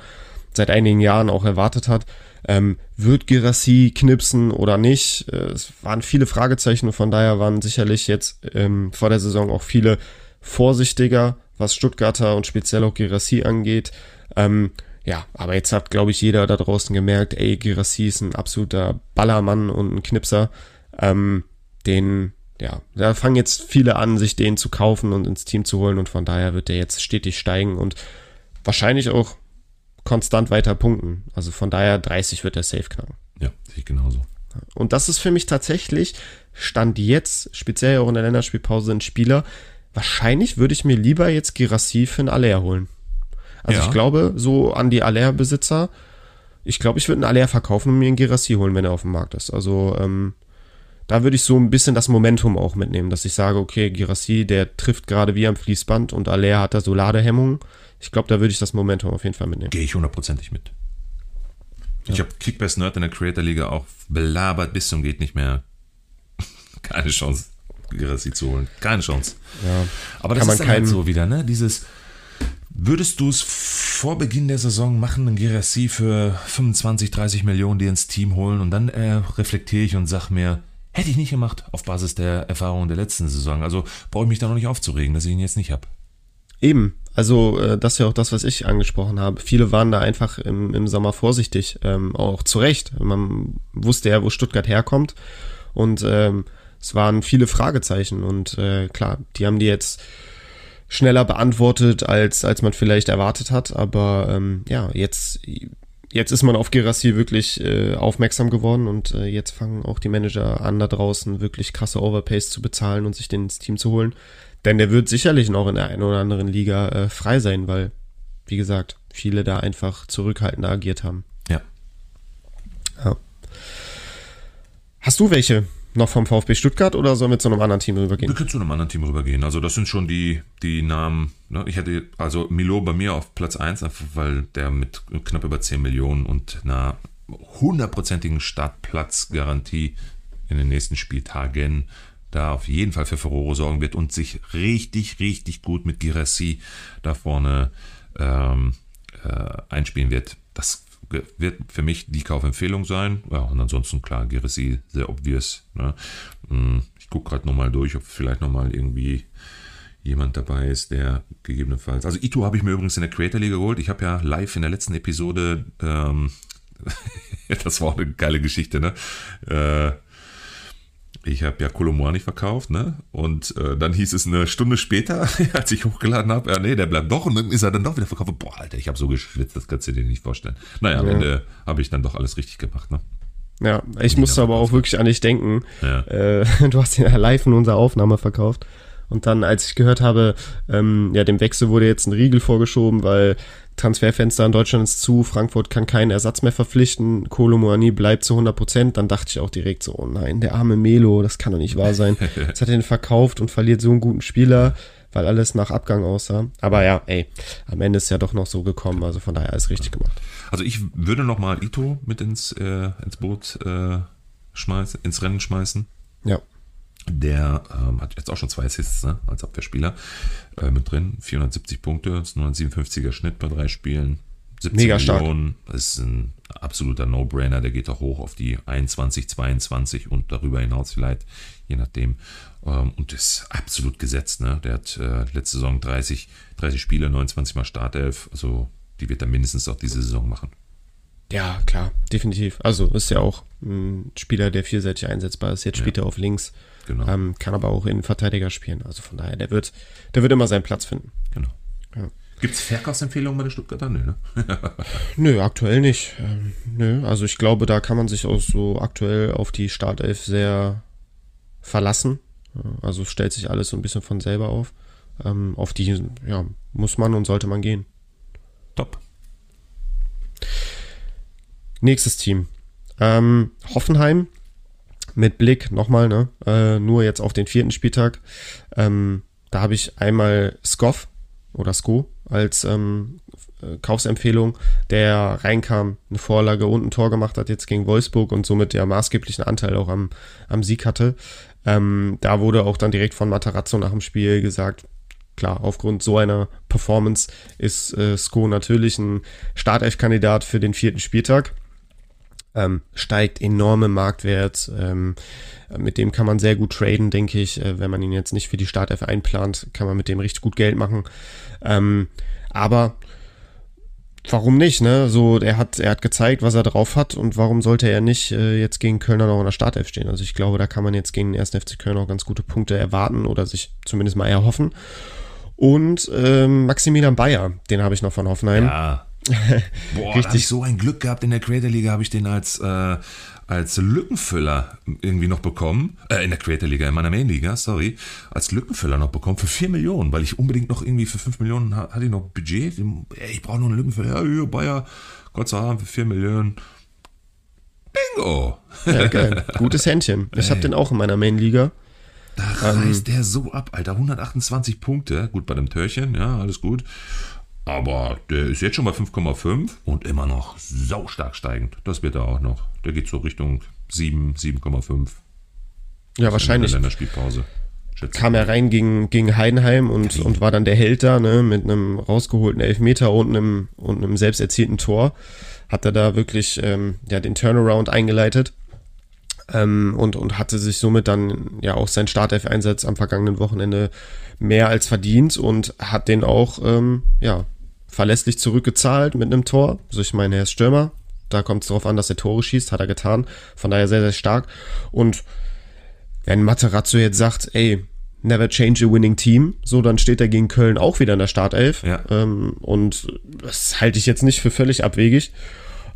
seit einigen Jahren auch erwartet hat? Ähm, wird Girassi knipsen oder nicht? Äh, es waren viele Fragezeichen und von daher waren sicherlich jetzt ähm, vor der Saison auch viele vorsichtiger, was Stuttgarter und speziell auch Girassi angeht. Ähm, ja, aber jetzt hat, glaube ich, jeder da draußen gemerkt, ey, Girassi ist ein absoluter Ballermann und ein Knipser. Ähm, den, ja, da fangen jetzt viele an, sich den zu kaufen und ins Team zu holen und von daher wird der jetzt stetig steigen und wahrscheinlich auch konstant weiter punkten. Also von daher 30 wird der safe knacken. Ja, sehe ich genauso. Und das ist für mich tatsächlich, stand jetzt, speziell auch in der Länderspielpause, ein Spieler. Wahrscheinlich würde ich mir lieber jetzt Girassi für einen Aller holen. Also ja. ich glaube, so an die Aller-Besitzer, ich glaube, ich würde einen Aller verkaufen und mir einen Girassi holen, wenn er auf dem Markt ist. Also ähm, da würde ich so ein bisschen das Momentum auch mitnehmen, dass ich sage, okay, Girassi, der trifft gerade wie am Fließband und Aller hat da so Ladehemmungen. Ich glaube, da würde ich das Momentum auf jeden Fall mitnehmen. Gehe ich hundertprozentig mit. Ja. Ich habe Kickbass Nerd in der Creator Liga auch belabert bis zum geht nicht mehr. Keine Chance, Girassi zu holen. Keine Chance. Ja. Aber das Kann ist dann halt so wieder, ne? Dieses Würdest du es vor Beginn der Saison machen, einen Girassi für 25, 30 Millionen dir ins Team holen und dann äh, reflektiere ich und sag mir, hätte ich nicht gemacht auf Basis der Erfahrung der letzten Saison. Also brauche ich mich da noch nicht aufzuregen, dass ich ihn jetzt nicht habe. Eben, also äh, das ist ja auch das, was ich angesprochen habe. Viele waren da einfach im, im Sommer vorsichtig, ähm, auch zu Recht. Man wusste ja, wo Stuttgart herkommt und ähm, es waren viele Fragezeichen und äh, klar, die haben die jetzt schneller beantwortet, als, als man vielleicht erwartet hat. Aber ähm, ja, jetzt, jetzt ist man auf Gerassi wirklich äh, aufmerksam geworden und äh, jetzt fangen auch die Manager an, da draußen wirklich krasse Overpays zu bezahlen und sich den ins Team zu holen. Denn der wird sicherlich noch in der einen oder anderen Liga äh, frei sein, weil, wie gesagt, viele da einfach zurückhaltender agiert haben. Ja. ja. Hast du welche? Noch vom VfB Stuttgart oder sollen wir zu einem anderen Team rübergehen? Wir können zu einem anderen Team rübergehen. Also das sind schon die, die Namen. Ne? Ich hätte also Milo bei mir auf Platz 1, weil der mit knapp über 10 Millionen und einer hundertprozentigen Startplatzgarantie in den nächsten Spieltagen da auf jeden Fall für Furore sorgen wird und sich richtig, richtig gut mit Girassi da vorne ähm, äh, einspielen wird. Das wird für mich die Kaufempfehlung sein. Ja, und ansonsten klar, Geresi sehr obvious. Ne? Hm, ich gucke gerade nochmal durch, ob vielleicht nochmal irgendwie jemand dabei ist, der gegebenenfalls. Also Ito habe ich mir übrigens in der Creator League geholt. Ich habe ja live in der letzten Episode, ähm, das war auch eine geile Geschichte, ne? Äh, ich habe ja Kolomwani verkauft, ne? Und äh, dann hieß es eine Stunde später, als ich hochgeladen habe, ja, nee, der bleibt doch. Und dann ist er dann doch wieder verkauft. Boah, Alter, ich habe so geschwitzt, das kannst du dir nicht vorstellen. Naja, am Ende habe ich dann doch alles richtig gemacht, ne? Ja, ich musste aber auch wirklich an dich denken. Ja. Äh, du hast ihn ja live in unserer Aufnahme verkauft. Und dann, als ich gehört habe, ähm, ja, dem Wechsel wurde jetzt ein Riegel vorgeschoben, weil Transferfenster in Deutschland ist zu, Frankfurt kann keinen Ersatz mehr verpflichten, Kolo Moani bleibt zu 100 Prozent, dann dachte ich auch direkt so, oh nein, der arme Melo, das kann doch nicht wahr sein. Jetzt hat er den verkauft und verliert so einen guten Spieler, weil alles nach Abgang aussah. Aber ja, ey, am Ende ist ja doch noch so gekommen, also von daher alles richtig gemacht. Also ich würde noch mal Ito mit ins, äh, ins Boot äh, schmeißen, ins Rennen schmeißen. Ja. Der ähm, hat jetzt auch schon zwei Assists ne, als Abwehrspieler äh, mit drin. 470 Punkte, 957er Schnitt bei drei Spielen. 17 Mega Millionen. Stark. Das ist ein absoluter No-Brainer. Der geht auch hoch auf die 21, 22 und darüber hinaus vielleicht, je nachdem. Ähm, und ist absolut gesetzt. Ne? Der hat äh, letzte Saison 30, 30 Spiele, 29 mal Startelf. Also die wird er mindestens auch diese Saison machen. Ja, klar, definitiv. Also ist ja auch ein Spieler, der vielseitig einsetzbar ist. Jetzt spielt ja. er auf links. Genau. Ähm, kann aber auch in Verteidiger spielen. Also von daher, der wird, der wird immer seinen Platz finden. Genau. Ja. Gibt es Verkaufsempfehlungen bei den Stuttgarter? Nö, ne? nö, aktuell nicht. Ähm, nö, also ich glaube, da kann man sich auch so aktuell auf die Startelf sehr verlassen. Also stellt sich alles so ein bisschen von selber auf. Ähm, auf die ja, muss man und sollte man gehen. Top. Nächstes Team. Ähm, Hoffenheim mit Blick nochmal, ne, äh, nur jetzt auf den vierten Spieltag. Ähm, da habe ich einmal Skoff oder Sko als ähm, äh, Kaufsempfehlung, der reinkam, eine Vorlage und ein Tor gemacht hat jetzt gegen Wolfsburg und somit der maßgeblichen Anteil auch am, am Sieg hatte. Ähm, da wurde auch dann direkt von Matarazzo nach dem Spiel gesagt, klar, aufgrund so einer Performance ist äh, Sko natürlich ein Startelf-Kandidat für den vierten Spieltag. Ähm, steigt enorm im Marktwert. Ähm, mit dem kann man sehr gut traden, denke ich. Äh, wenn man ihn jetzt nicht für die Startelf einplant, kann man mit dem richtig gut Geld machen. Ähm, aber warum nicht, ne? So, er hat, er hat gezeigt, was er drauf hat und warum sollte er nicht äh, jetzt gegen Kölner noch in der Startelf stehen? Also ich glaube, da kann man jetzt gegen den 1. FC Köln auch ganz gute Punkte erwarten oder sich zumindest mal erhoffen. Und ähm, Maximilian Bayer, den habe ich noch von Hoffenheim. Ja. Boah, Richtig. Da ich so ein Glück gehabt in der Creator Liga, habe ich den als, äh, als Lückenfüller irgendwie noch bekommen. Äh, in der Creator Liga, in meiner Main Liga, sorry. Als Lückenfüller noch bekommen für 4 Millionen, weil ich unbedingt noch irgendwie für 5 Millionen hatte ich noch Budget. Ey, ich brauche noch einen Lückenfüller. Ja, hier, Bayer, Gott sei Dank für 4 Millionen. Bingo! Ja, geil. Gutes Händchen. Ich habe den auch in meiner Main Liga. Da reißt ähm, der so ab, Alter. 128 Punkte. Gut, bei dem Törchen, ja, alles gut. Aber der ist jetzt schon bei 5,5 und immer noch saustark steigend. Das wird er auch noch. Der geht so Richtung 7, 7,5. Ja, wahrscheinlich. In der Spielpause. Kam er rein gegen, gegen Heidenheim und, und war dann der Held da, ne, mit einem rausgeholten Elfmeter und einem, und einem selbst erzielten Tor. Hat er da wirklich ähm, ja, den Turnaround eingeleitet ähm, und, und hatte sich somit dann ja auch sein Startelf-Einsatz am vergangenen Wochenende mehr als verdient und hat den auch ähm, ja, verlässlich zurückgezahlt mit einem Tor. Also ich meine, er ist Stürmer, da kommt es darauf an, dass er Tore schießt, hat er getan. Von daher sehr, sehr stark. Und wenn Materazzo jetzt sagt, ey, never change a winning team, so dann steht er gegen Köln auch wieder in der Startelf. Ja. Ähm, und das halte ich jetzt nicht für völlig abwegig.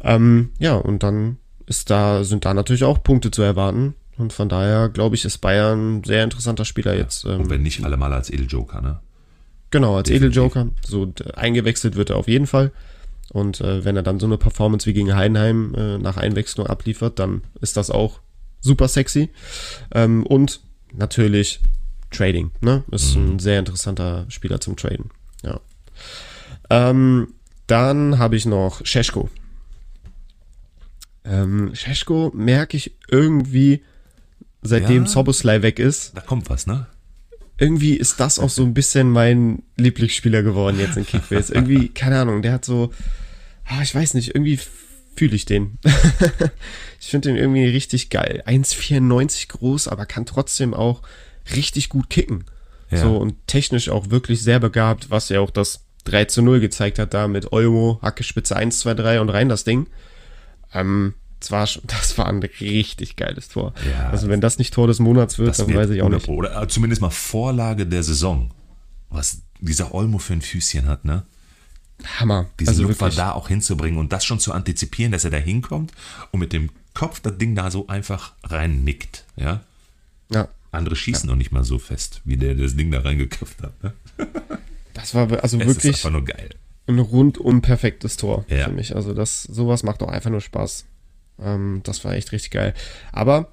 Ähm, ja, und dann ist da, sind da natürlich auch Punkte zu erwarten. Und von daher, glaube ich, ist Bayern ein sehr interessanter Spieler ja. jetzt. Ähm, und wenn nicht alle mal als Edeljoker, ne? Genau, als. Edeljoker. So eingewechselt wird er auf jeden Fall. Und äh, wenn er dann so eine Performance wie gegen Heidenheim äh, nach Einwechslung abliefert, dann ist das auch super sexy. Ähm, und natürlich Trading, ne? Ist mhm. ein sehr interessanter Spieler zum Traden. Ja. Ähm, dann habe ich noch Scheschko. Ähm, Scheschko merke ich irgendwie, seitdem ja, Soboslai weg ist. Da kommt was, ne? Irgendwie ist das auch so ein bisschen mein Lieblingsspieler geworden jetzt in Kickbase. irgendwie, keine Ahnung, der hat so, ah, ich weiß nicht, irgendwie fühle ich den. ich finde den irgendwie richtig geil. 1,94 groß, aber kann trotzdem auch richtig gut kicken. Ja. So und technisch auch wirklich sehr begabt, was ja auch das 3 zu 0 gezeigt hat da mit Olmo, Hackespitze 1, 2, 3 und rein das Ding. Ähm, das war, das war ein richtig geiles Tor. Ja, also wenn das nicht Tor des Monats wird, dann weiß ich auch nicht. Oder zumindest mal Vorlage der Saison. Was dieser Olmo für ein Füßchen hat, ne? Hammer. Diesen also Lupfer da auch hinzubringen und das schon zu antizipieren, dass er da hinkommt und mit dem Kopf das Ding da so einfach reinnickt, ja? Ja. Andere schießen ja. noch nicht mal so fest, wie der das Ding da reingeköpft hat, ne? Das war also es wirklich. Ist einfach nur geil ein rundum perfektes Tor ja. für mich. Also das, sowas macht auch einfach nur Spaß. Ähm, das war echt richtig geil. Aber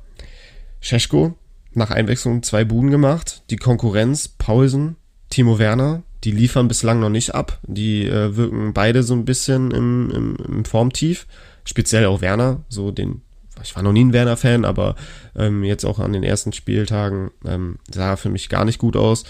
Scheschko nach Einwechslung zwei Buden gemacht. Die Konkurrenz, Paulsen, Timo Werner, die liefern bislang noch nicht ab. Die äh, wirken beide so ein bisschen im, im, im Formtief. Speziell auch Werner, so den ich war noch nie ein Werner-Fan, aber ähm, jetzt auch an den ersten Spieltagen ähm, sah er für mich gar nicht gut aus.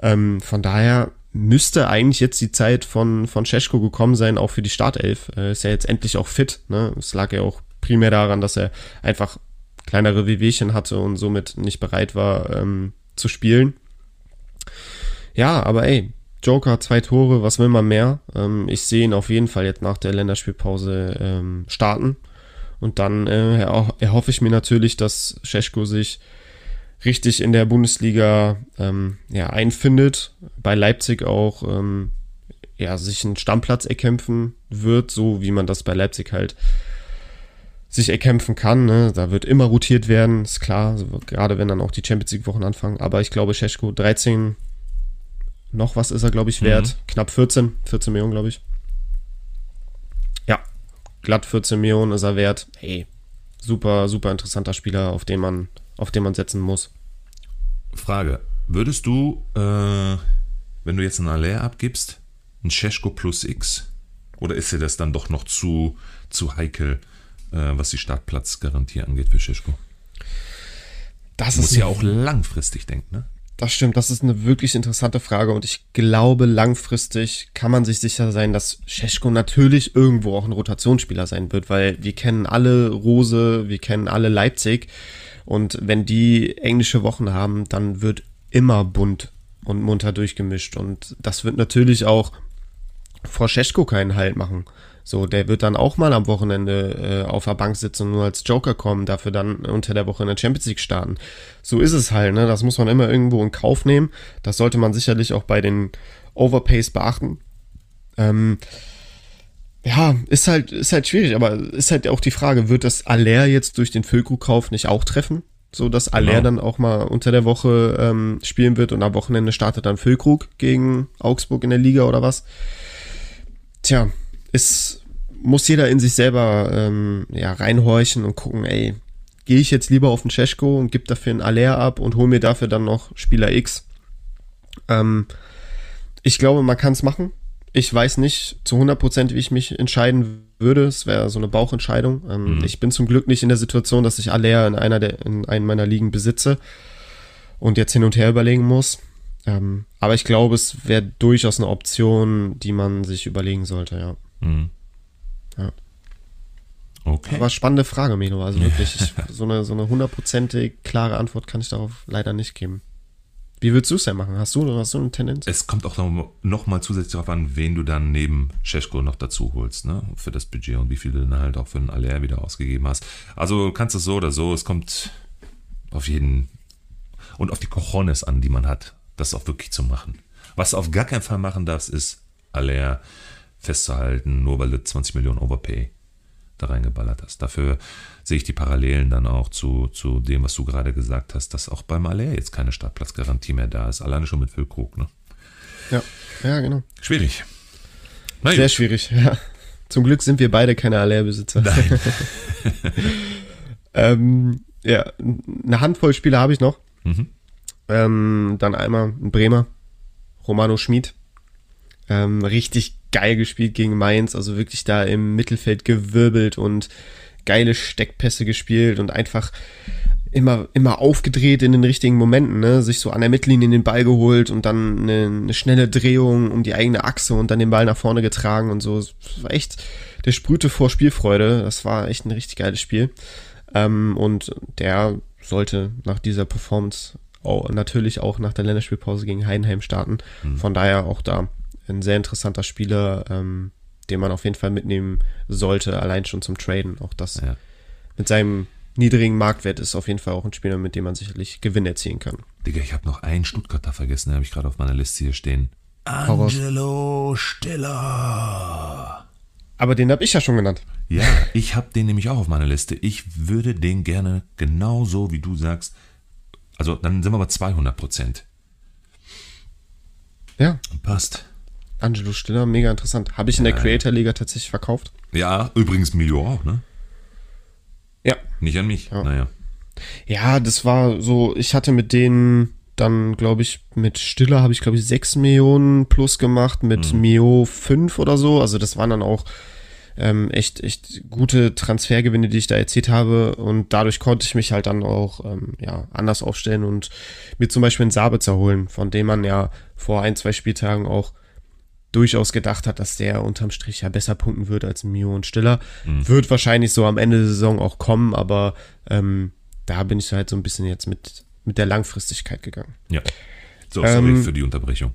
Ähm, von daher müsste eigentlich jetzt die Zeit von, von Cesko gekommen sein, auch für die Startelf. Er ist ja jetzt endlich auch fit. Ne? Es lag ja auch primär daran, dass er einfach kleinere Wehwehchen hatte und somit nicht bereit war ähm, zu spielen. Ja, aber ey, Joker, zwei Tore, was will man mehr? Ähm, ich sehe ihn auf jeden Fall jetzt nach der Länderspielpause ähm, starten. Und dann äh, erhoffe ich mir natürlich, dass Scheschko sich richtig in der Bundesliga ähm, ja, einfindet, bei Leipzig auch ähm, ja, sich einen Stammplatz erkämpfen wird, so wie man das bei Leipzig halt sich erkämpfen kann. Ne? Da wird immer rotiert werden, ist klar, also gerade wenn dann auch die Champions League-Wochen anfangen. Aber ich glaube, Scheschko 13, noch was ist er, glaube ich, wert. Mhm. Knapp 14, 14 Millionen, glaube ich. Ja, glatt 14 Millionen ist er wert. Hey, super, super interessanter Spieler, auf den man auf den man setzen muss. Frage. Würdest du, äh, wenn du jetzt einen Aller abgibst, ein Scheschko plus X? Oder ist dir das dann doch noch zu, zu heikel, was die Startplatzgarantie angeht für Scheschko? Das musst ja auch langfristig denken, ne? Das stimmt, das ist eine wirklich interessante Frage und ich glaube, langfristig kann man sich sicher sein, dass Scheschko natürlich irgendwo auch ein Rotationsspieler sein wird, weil wir kennen alle Rose, wir kennen alle Leipzig und wenn die englische Wochen haben, dann wird immer bunt und munter durchgemischt und das wird natürlich auch vor Scheschko keinen Halt machen. So, der wird dann auch mal am Wochenende äh, auf der Bank sitzen und nur als Joker kommen, dafür dann unter der Woche in der Champions League starten. So ist es halt, ne? Das muss man immer irgendwo in Kauf nehmen. Das sollte man sicherlich auch bei den Overpays beachten. Ähm, ja, ist halt, ist halt schwierig, aber ist halt auch die Frage, wird das Aller jetzt durch den Füllkrug-Kauf nicht auch treffen? So, dass Aller Genau. dann auch mal unter der Woche ähm, spielen wird und am Wochenende startet dann Füllkrug gegen Augsburg in der Liga oder was? Tja, ist, muss jeder in sich selber ähm, ja, reinhorchen und gucken, ey, gehe ich jetzt lieber auf den Cesko und gebe dafür einen Aller ab und hole mir dafür dann noch Spieler X. Ähm, ich glaube, man kann es machen. Ich weiß nicht zu 100%, wie ich mich entscheiden würde. Es wäre so eine Bauchentscheidung. Ähm, Ich bin zum Glück nicht in der Situation, dass ich Aller in einer der, in einem meiner Ligen besitze und jetzt hin und her überlegen muss. Ähm, aber ich glaube, es wäre durchaus eine Option, die man sich überlegen sollte, ja. Mhm. Ja. Okay. Aber spannende Frage, Melo. Also wirklich, ich, so eine so eine hundertprozentig klare Antwort kann ich darauf leider nicht geben. Wie würdest du es denn machen? Hast du, hast du eine Tendenz? es kommt auch noch, noch mal zusätzlich darauf an, wen du dann neben Scheschko noch dazu holst, ne? Für das Budget und wie viel du dann halt auch für einen Aller wieder ausgegeben hast. Also du kannst es so oder so, es kommt auf jeden und auf die Cojones an, die man hat, das auch wirklich zu machen. Was du auf gar keinen Fall machen darfst, ist Aller festzuhalten, nur weil du 20 Millionen Overpay da reingeballert hast. Dafür sehe ich die Parallelen dann auch zu, zu dem, was du gerade gesagt hast, dass auch beim Aller jetzt keine Startplatzgarantie mehr da ist. Alleine schon mit Füllkrug, ne? Ja, ja, genau. Schwierig. Na Sehr gut. schwierig, ja. Zum Glück sind wir beide keine Allerbesitzer. Nein. ähm, ja, eine Handvoll Spieler habe ich noch. Mhm. Ähm, dann einmal ein Bremer, Romano Schmid. Ähm, richtig geil gespielt gegen Mainz, also wirklich da im Mittelfeld gewirbelt und geile Steckpässe gespielt und einfach immer, immer aufgedreht in den richtigen Momenten, ne? sich so an der Mittellinie den Ball geholt und dann eine, eine schnelle Drehung um die eigene Achse und dann den Ball nach vorne getragen und so. Das war echt, der sprühte vor Spielfreude. Das war echt ein richtig geiles Spiel. Ähm, und der sollte nach dieser Performance auch, natürlich auch nach der Länderspielpause gegen Heidenheim starten. Von daher auch da ein sehr interessanter Spieler, ähm, den man auf jeden Fall mitnehmen sollte, allein schon zum Traden. Auch das Ja. mit seinem niedrigen Marktwert ist auf jeden Fall auch ein Spieler, mit dem man sicherlich Gewinn erzielen kann. Digga, ich habe noch einen Stuttgarter vergessen, den habe ich gerade auf meiner Liste hier stehen. Angelo Stiller. Aber den habe ich ja schon genannt. Ja, ich habe den nämlich auch auf meiner Liste. Ich würde den gerne genauso, wie du sagst, also dann sind wir bei 200 Prozent. Ja, Passt. Angelo Stiller, mega interessant. Habe ich in der Ja. Creator Liga tatsächlich verkauft. Ja, übrigens Milio auch, ne? Ja. Nicht an mich. Ja. Naja. Ja, das war so, ich hatte mit denen dann, glaube ich, mit Stiller habe ich, glaube ich, 6 Millionen plus gemacht, mit Mio 5 oder so. Also das waren dann auch ähm, echt, echt gute Transfergewinne, die ich da erzielt habe. Und dadurch konnte ich mich halt dann auch ähm, ja, anders aufstellen und mir zum Beispiel einen Sabitzer holen, von dem man ja vor ein, zwei Spieltagen auch durchaus gedacht hat, dass der unterm Strich ja besser punkten wird als Mio und Stiller. Wird wahrscheinlich so am Ende der Saison auch kommen, aber ähm, da bin ich halt so ein bisschen jetzt mit, mit der Langfristigkeit gegangen. Ja. So, sorry Ähm, für die Unterbrechung.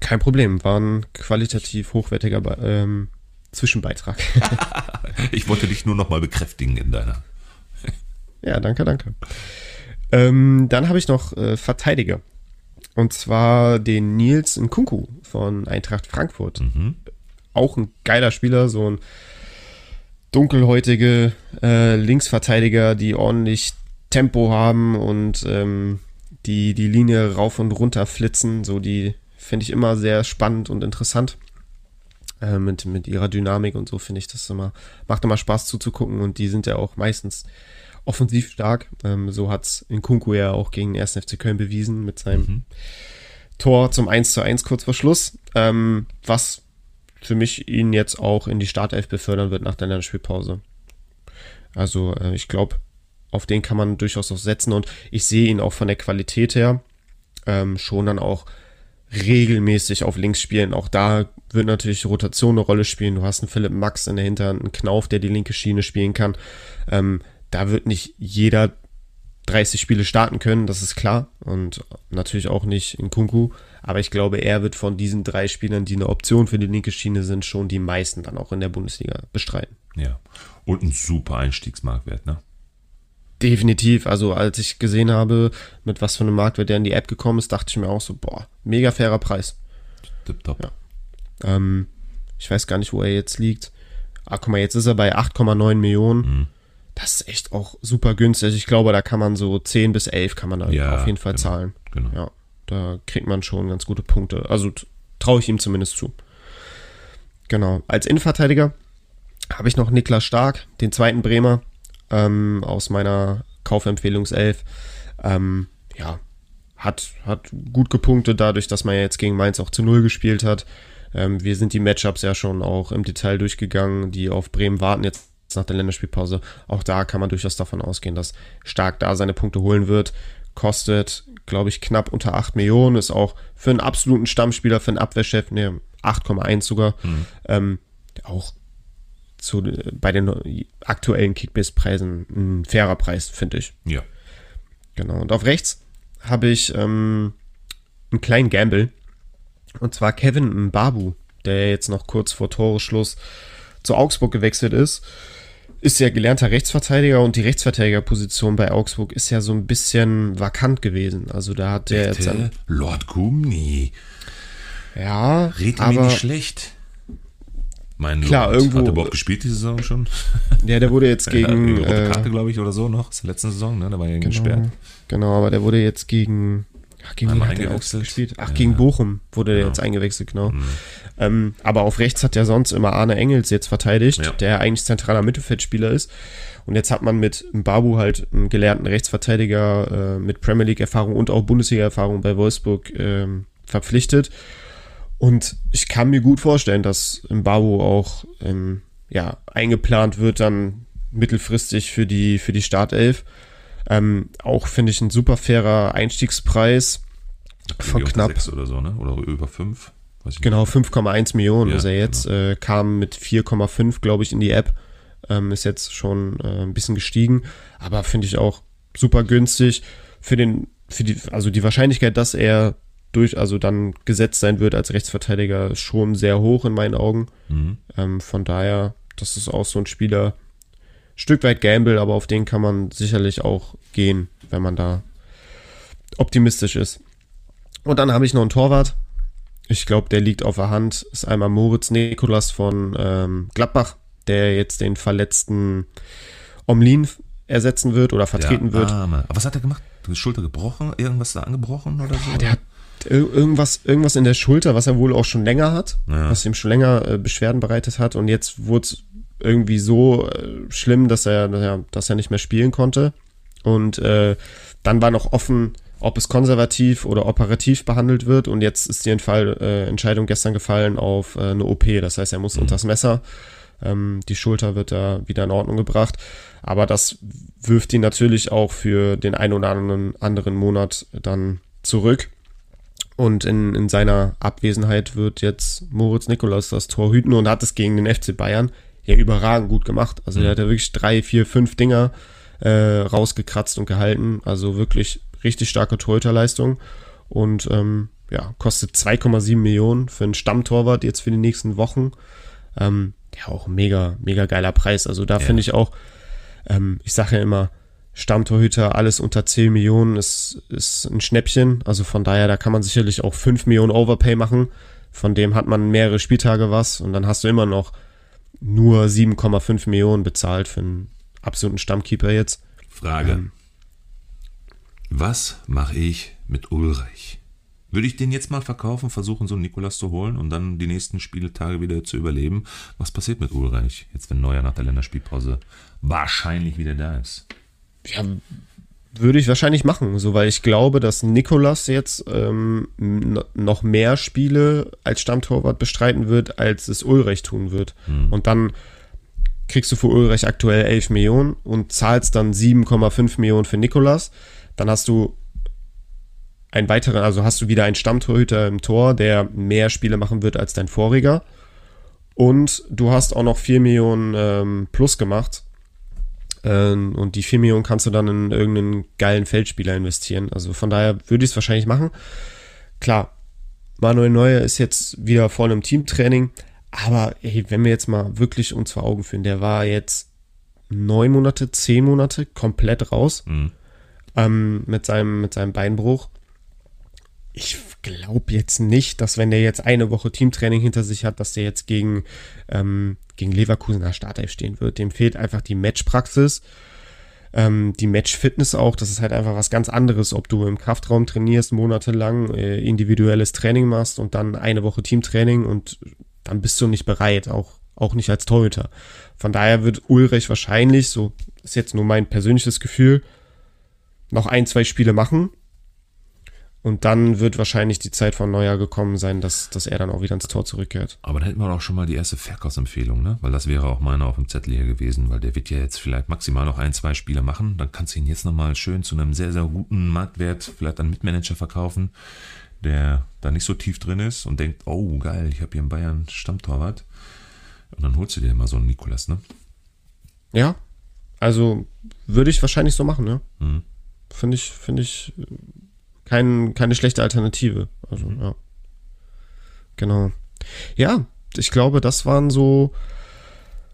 Kein Problem, war ein qualitativ hochwertiger ähm, Zwischenbeitrag. Ich wollte dich nur noch mal bekräftigen in deiner. ja, danke, danke. Ähm, dann habe ich noch äh, Verteidiger. Und zwar den Nils Nkunku von Eintracht Frankfurt. Mhm. Auch ein geiler Spieler, so ein dunkelhäutige äh, Linksverteidiger, die ordentlich Tempo haben und ähm, die die Linie rauf und runter flitzen. So die finde ich immer sehr spannend und interessant. Äh, mit, mit ihrer Dynamik und so finde ich das immer, macht immer Spaß zuzugucken und die sind ja auch meistens offensiv stark. Ähm, so hat es in Kunku ja auch gegen den 1. FC Köln bewiesen mit seinem mhm. Tor zum 1 zu 1 kurz vor Schluss, ähm, was für mich ihn jetzt auch in die Startelf befördern wird nach der Länderspielpause. Also äh, ich glaube, auf den kann man durchaus auch setzen und ich sehe ihn auch von der Qualität her ähm, schon dann auch regelmäßig auf links spielen. Auch da wird natürlich Rotation eine Rolle spielen. Du hast einen Philipp Max in der Hinterhand, einen Knauf, der die linke Schiene spielen kann. Ähm, da wird nicht jeder 30 Spiele starten können, das ist klar. Und natürlich auch nicht in Kunku. Aber ich glaube, er wird von diesen drei Spielern, die eine Option für die linke Schiene sind, schon die meisten dann auch in der Bundesliga bestreiten. Ja. Und ein super Einstiegsmarktwert, ne? Definitiv. Also als ich gesehen habe, mit was für einem Marktwert der in die App gekommen ist, dachte ich mir auch so, boah, mega fairer Preis. Tipptopp. Ja. Ähm, ich weiß gar nicht, wo er jetzt liegt. Ah, guck mal, jetzt ist er bei 8,9 Millionen. Mhm. Das ist echt auch super günstig. Ich glaube, da kann man so 10 bis 11 kann man da ja, auf jeden Fall genau, zahlen. Genau. Ja, da kriegt man schon ganz gute Punkte. Also traue ich ihm zumindest zu. Genau. Als Innenverteidiger habe ich noch Niklas Stark, den zweiten Bremer ähm, aus meiner Kaufempfehlungself. Ähm, ja, hat, hat gut gepunktet dadurch, dass man ja jetzt gegen Mainz auch zu Null gespielt hat. Ähm, wir sind die Matchups ja schon auch im Detail durchgegangen, die auf Bremen warten jetzt nach der Länderspielpause. Auch da kann man durchaus davon ausgehen, dass Stark da seine Punkte holen wird. Kostet, glaube ich, knapp unter 8 Millionen. Ist auch für einen absoluten Stammspieler, für einen Abwehrchef, ne, 8,1 sogar. Mhm. Ähm, auch zu, bei den aktuellen Kickbase-Preisen ein fairer Preis, finde ich. Ja. Genau. Und auf rechts habe ich ähm, einen kleinen Gamble. Und zwar Kevin Mbabu, der jetzt noch kurz vor Toreschluss zu Augsburg gewechselt ist. Ist ja gelernter Rechtsverteidiger und die Rechtsverteidigerposition bei Augsburg ist ja so ein bisschen vakant gewesen. Also da hat der Bitte? jetzt. Lord Gumni. Ja. Red mir nicht schlecht. Mein Klar, Lord. irgendwo. Hat er überhaupt gespielt die Saison schon? Ja, der wurde jetzt gegen. Ja, rote Karte, äh, glaube ich, oder so noch. Das ist die letzte Saison, ne? Da war er genau, gesperrt. Genau, aber der wurde jetzt gegen. Ach, gegen hat der gespielt? Ach, ja. gegen Bochum wurde der jetzt eingewechselt, genau. Mhm. Ähm, aber auf rechts hat ja sonst immer Arne Engels jetzt verteidigt, ja. der eigentlich zentraler Mittelfeldspieler ist. Und jetzt hat man mit Babu halt einen gelernten Rechtsverteidiger äh, mit Premier League-Erfahrung und auch Bundesliga-Erfahrung bei Wolfsburg äh, verpflichtet. Und ich kann mir gut vorstellen, dass Mbabu auch ähm, ja, eingeplant wird dann mittelfristig für die, für die Startelf. Ähm, auch finde ich ein super fairer Einstiegspreis von knapp. oder so, ne? Oder über 5. Genau, 5,1 Millionen ja, ist er jetzt. Genau. Äh, kam mit 4,5, glaube ich, in die App. Ähm, ist jetzt schon äh, ein bisschen gestiegen. Aber finde ich auch super günstig. Für den, für die, also die Wahrscheinlichkeit, dass er durch, also dann gesetzt sein wird als Rechtsverteidiger, schon sehr hoch in meinen Augen. Mhm. Ähm, von daher, das ist auch so ein Spieler, Stück weit Gamble, aber auf den kann man sicherlich auch gehen, wenn man da optimistisch ist. Und dann habe ich noch einen Torwart. Ich glaube, der liegt auf der Hand. Ist einmal Moritz Nikolas von ähm, Gladbach, der jetzt den verletzten Omlin ersetzen wird oder vertreten ja, wird. Aber was hat er gemacht? Die Schulter gebrochen? Irgendwas da angebrochen oder so? Der hat irgendwas, irgendwas in der Schulter, was er wohl auch schon länger hat, ja. was ihm schon länger äh, Beschwerden bereitet hat. Und jetzt wurde es irgendwie so äh, schlimm, dass er, dass er nicht mehr spielen konnte. Und äh, dann war noch offen, ob es konservativ oder operativ behandelt wird. Und jetzt ist die Entfall, äh, Entscheidung gestern gefallen auf äh, eine OP. Das heißt, er muss mhm. unters Messer. Ähm, die Schulter wird da wieder in Ordnung gebracht. Aber das wirft ihn natürlich auch für den einen oder anderen, anderen Monat dann zurück. Und in, in seiner Abwesenheit wird jetzt Moritz Nikolaus das Tor hüten und hat es gegen den FC Bayern ja überragend gut gemacht. Also mhm. der hat ja wirklich drei, vier, fünf Dinger äh, rausgekratzt und gehalten. Also wirklich richtig starke Torhüterleistung. Und ähm, ja, kostet 2,7 Millionen für einen Stammtorwart jetzt für die nächsten Wochen. Ähm, ja, auch mega, mega geiler Preis. Also da ja. finde ich auch, ähm, ich sage ja immer, Stammtorhüter, alles unter 10 Millionen ist, ist ein Schnäppchen. Also von daher, da kann man sicherlich auch 5 Millionen Overpay machen. Von dem hat man mehrere Spieltage was und dann hast du immer noch nur 7,5 Millionen bezahlt für einen absoluten Stammkeeper jetzt. Frage. Ähm, Was mache ich mit Ulrich? Würde ich den jetzt mal verkaufen, versuchen, so einen Nikolas zu holen und dann die nächsten Spieltage wieder zu überleben? Was passiert mit Ulreich, jetzt wenn Neuer nach der Länderspielpause wahrscheinlich wieder da ist? ja, würde ich wahrscheinlich machen, so weil ich glaube, dass Nikolas jetzt ähm, noch mehr Spiele als Stammtorwart bestreiten wird, als es Ulrich tun wird. Mhm. Und dann kriegst du für Ulrich aktuell 11 Millionen und zahlst dann 7,5 Millionen für Nikolas. Dann hast du einen weiteren, also hast du wieder einen Stammtorhüter im Tor, der mehr Spiele machen wird als dein voriger. Und du hast auch noch 4 Millionen ähm, plus gemacht ähm, und die 4 Millionen kannst du dann in irgendeinen geilen Feldspieler investieren. Also von daher würde ich es wahrscheinlich machen. Klar, Manuel Neuer ist jetzt wieder voll im Teamtraining. Aber ey, wenn wir jetzt mal wirklich uns vor Augen führen, der war jetzt neun Monate, zehn Monate komplett raus mhm. ähm, mit, seinem, mit seinem Beinbruch. Ich glaube jetzt nicht, dass wenn der jetzt eine Woche Teamtraining hinter sich hat, dass der jetzt gegen ähm, gegen Leverkusen der Startelf stehen wird. Dem fehlt einfach die Matchpraxis, ähm, die Matchfitness auch. Das ist halt einfach was ganz anderes, ob du im Kraftraum trainierst, monatelang äh, individuelles Training machst und dann eine Woche Teamtraining und dann bist du nicht bereit, auch, auch nicht als Torhüter. Von daher wird Ulrich wahrscheinlich, so ist jetzt nur mein persönliches Gefühl, noch ein, zwei Spiele machen und dann wird wahrscheinlich die Zeit von Neuer gekommen sein, dass, dass er dann auch wieder ins Tor zurückkehrt. Aber da hätten wir auch schon mal die erste Verkaufsempfehlung, ne? Weil das wäre auch meine auf dem Zettel hier gewesen, weil der wird ja jetzt vielleicht maximal noch ein, zwei Spiele machen. Dann kannst du ihn jetzt nochmal schön zu einem sehr, sehr guten Marktwert vielleicht an Mitmanager verkaufen, der da nicht so tief drin ist und denkt, oh geil, ich habe hier einen Bayern Stammtorwart. Und dann holst du dir mal so einen Nikolas, ne? Ja, also würde ich wahrscheinlich so machen, ne? Mhm. Finde ich, finde ich kein, keine schlechte Alternative. Also, mhm. ja. Genau. Ja, ich glaube, das waren so,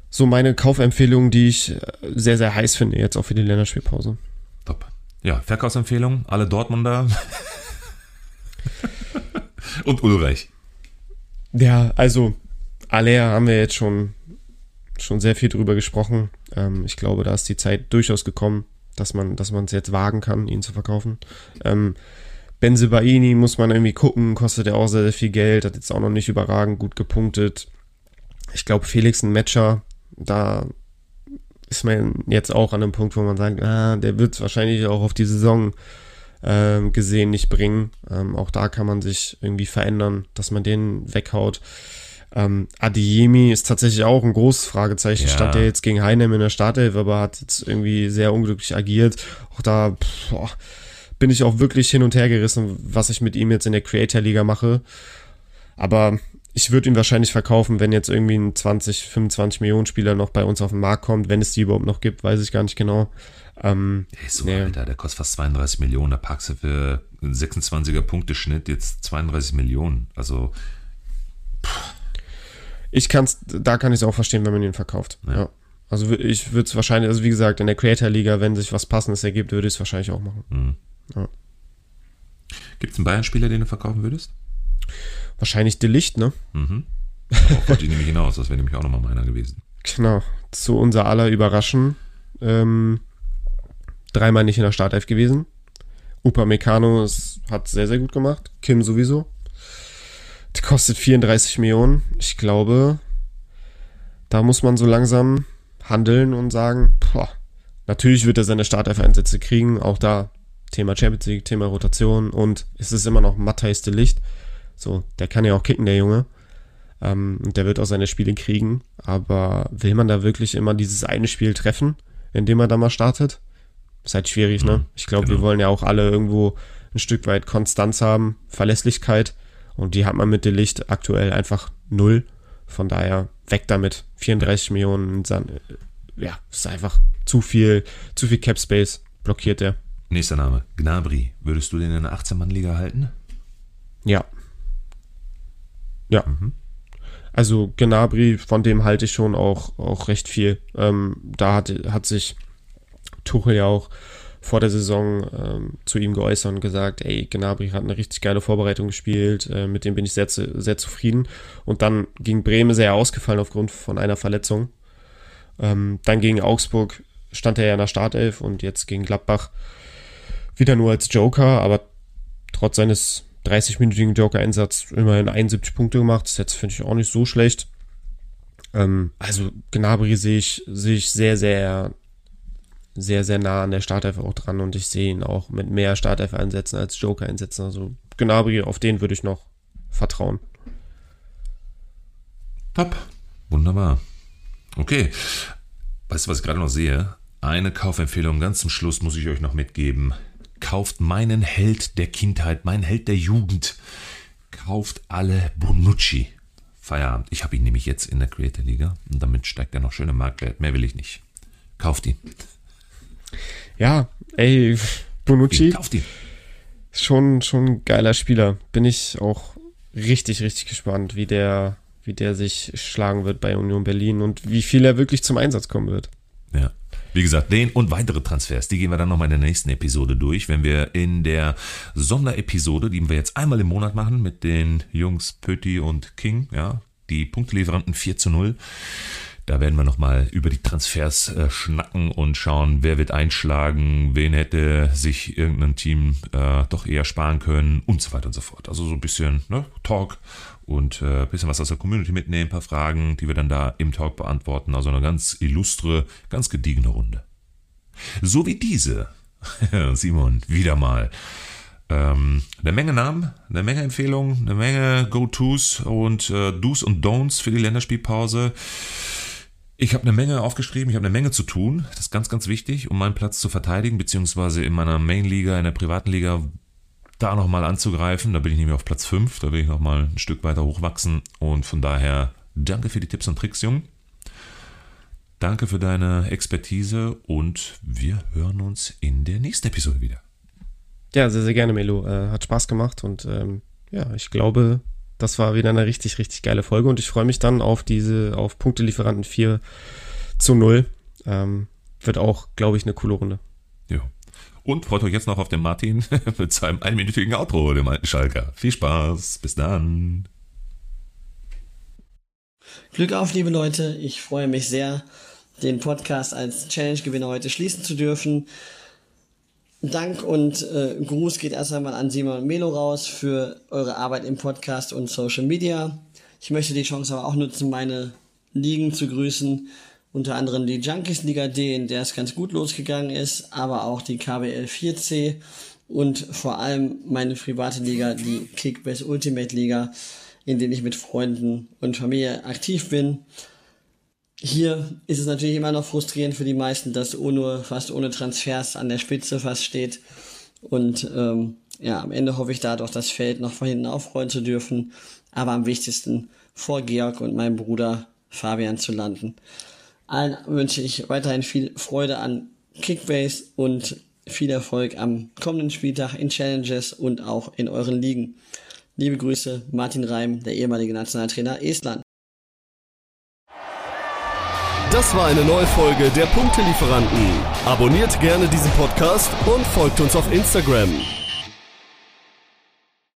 so meine Kaufempfehlungen, die ich äh, sehr, sehr heiß finde, jetzt auch für die Länderspielpause. Top. Ja, Verkaufsempfehlung, alle Dortmunder. Und Ulreich. Ja, also Alea haben wir jetzt schon, schon sehr viel drüber gesprochen. Ähm, ich glaube, da ist die Zeit durchaus gekommen, dass man dass es jetzt wagen kann, ihn zu verkaufen. Ähm, Benzebaini muss man irgendwie gucken, kostet ja auch sehr, sehr viel Geld, hat jetzt auch noch nicht überragend gut gepunktet. Ich glaube, Felix ein Matcher, da ist man jetzt auch an einem Punkt, wo man sagt, ah, der wird es wahrscheinlich auch auf die Saison ähm, gesehen nicht bringen. Ähm, auch da kann man sich irgendwie verändern, dass man den weghaut. Ähm, Adiemi ist tatsächlich auch ein großes Fragezeichen. Ja. Stand ja jetzt gegen Heinem in der Startelf, aber hat jetzt irgendwie sehr unglücklich agiert. Auch da, pff, boah, bin ich auch wirklich hin und her gerissen, was ich mit ihm jetzt in der Creator Liga mache. Aber ich würde ihn wahrscheinlich verkaufen, wenn jetzt irgendwie ein 20, 25 Millionen Spieler noch bei uns auf den Markt kommt, wenn es die überhaupt noch gibt, weiß ich gar nicht genau. Ähm, hey, so, nee. Alter, der kostet fast 32 Millionen, da packst du für einen 26er Punkteschnitt jetzt 32 Millionen. Also. Pff. Ich kann's, da kann ich es auch verstehen, wenn man ihn verkauft. Ja. ja. Also ich würde es wahrscheinlich, also wie gesagt, in der Creator Liga, wenn sich was Passendes ergibt, würde ich es wahrscheinlich auch machen. Mhm. Ja. Gibt es einen Bayern-Spieler, den du verkaufen würdest? Wahrscheinlich De Licht, ne? Mhm. Darauf wollte ich nämlich hinaus, das wäre nämlich auch nochmal meiner gewesen. Genau. Zu unser aller Überraschen. Ähm, dreimal nicht in der Startelf gewesen. Upa Meccano hat sehr, sehr gut gemacht. Kim sowieso. Die kostet 34 Millionen. Ich glaube, da muss man so langsam handeln und sagen, boah, natürlich wird er seine Startelf-Einsätze kriegen. Auch da Thema Champions League, Thema Rotation und es ist immer noch Matthijs de Licht. So, der kann ja auch kicken, der Junge. Ähm, und der wird auch seine Spiele kriegen. Aber will man da wirklich immer dieses eine Spiel treffen, indem er da mal startet? Ist halt schwierig, ne? Mhm, ich glaube, genau. wir wollen ja auch alle irgendwo ein Stück weit Konstanz haben, Verlässlichkeit. Und die hat man mit de Licht aktuell einfach null. Von daher weg damit. 34 Millionen, ja, ist einfach zu viel, zu viel Cap Space blockiert der. Nächster Name, Gnabry. Würdest du den in der 18-Mann-Liga halten? Ja. Ja. Mhm. Also Gnabry, von dem halte ich schon auch, auch recht viel. Ähm, da hat, hat sich Tuchel ja auch vor der Saison ähm, zu ihm geäußert und gesagt, ey, Gnabry hat eine richtig geile Vorbereitung gespielt, äh, mit dem bin ich sehr, sehr zufrieden. Und dann ging Bremen sehr ausgefallen aufgrund von einer Verletzung. Ähm, dann gegen Augsburg stand er ja in der Startelf und jetzt gegen Gladbach wieder nur als Joker, aber trotz seines 30-minütigen Joker-Einsatz immerhin 71 Punkte gemacht. Das jetzt finde ich auch nicht so schlecht. Ähm, also Gnabry sehe ich, sehe ich sehr, sehr, sehr, sehr nah an der Startelf auch dran und ich sehe ihn auch mit mehr Startelf einsetzen als Joker einsetzen. Also Gnabry, auf den würde ich noch vertrauen. Top. Wunderbar. Okay. Weißt du, was ich gerade noch sehe? Eine Kaufempfehlung ganz zum Schluss muss ich euch noch mitgeben. Kauft meinen Held der Kindheit, meinen Held der Jugend. Kauft alle Bonucci. Feierabend. Ich habe ihn nämlich jetzt in der Creator Liga und damit steigt er noch schön im Marktwert. Mehr will ich nicht. Kauft ihn. Ja, ey, Bonucci. Kauft ihn. Schon, schon ein geiler Spieler. Bin ich auch richtig, richtig gespannt, wie der wie der sich schlagen wird bei Union Berlin und wie viel er wirklich zum Einsatz kommen wird. Ja. Wie gesagt, den und weitere Transfers, die gehen wir dann nochmal in der nächsten Episode durch, wenn wir in der Sonderepisode, die wir jetzt einmal im Monat machen mit den Jungs Pötti und King, ja, die Punktelieferanten 4 zu 0. Da werden wir nochmal über die Transfers äh, schnacken und schauen, wer wird einschlagen, wen hätte sich irgendein Team äh, doch eher sparen können und so weiter und so fort. Also so ein bisschen ne, Talk und äh, ein bisschen was aus der Community mitnehmen, ein paar Fragen, die wir dann da im Talk beantworten. Also eine ganz illustre, ganz gediegene Runde. So wie diese. Simon, wieder mal. Ähm, eine Menge Namen, eine Menge Empfehlungen, eine Menge Go-Tos und äh, Do's und Don'ts für die Länderspielpause. Ich habe eine Menge aufgeschrieben, ich habe eine Menge zu tun. Das ist ganz, ganz wichtig, um meinen Platz zu verteidigen, beziehungsweise in meiner Main-Liga, in der privaten Liga, da nochmal anzugreifen. Da bin ich nämlich auf Platz 5, da will ich nochmal ein Stück weiter hochwachsen. Und von daher danke für die Tipps und Tricks, Jung. Danke für deine Expertise und wir hören uns in der nächsten Episode wieder. Ja, sehr, sehr gerne, Melo. Äh, hat Spaß gemacht und ähm, ja, ich glaube, das war wieder eine richtig, richtig geile Folge und ich freue mich dann auf diese, auf Punktelieferanten 4 zu 0. Ähm, wird auch, glaube ich, eine coole Runde. Ja. Und freut euch jetzt noch auf den Martin mit seinem einminütigen Outro, dem alten Schalker. Viel Spaß, bis dann. Glück auf, liebe Leute. Ich freue mich sehr, den Podcast als Challenge-Gewinner heute schließen zu dürfen. Dank und äh, Gruß geht erst einmal an Simon und Melo raus für eure Arbeit im Podcast und Social Media. Ich möchte die Chance aber auch nutzen, meine Ligen zu grüßen unter anderem die Junkies Liga D, in der es ganz gut losgegangen ist, aber auch die KBL 4C und vor allem meine private Liga, die Kickbase Ultimate Liga, in der ich mit Freunden und Familie aktiv bin. Hier ist es natürlich immer noch frustrierend für die meisten, dass UNO fast ohne Transfers an der Spitze fast steht. Und ähm, ja, am Ende hoffe ich da doch das Feld noch von hinten aufrollen zu dürfen. Aber am wichtigsten vor Georg und meinem Bruder Fabian zu landen. Allen wünsche ich weiterhin viel Freude an Kickbase und viel Erfolg am kommenden Spieltag in Challenges und auch in euren Ligen. Liebe Grüße, Martin Reim, der ehemalige Nationaltrainer Estland. Das war eine neue Folge der Punktelieferanten. Abonniert gerne diesen Podcast und folgt uns auf Instagram.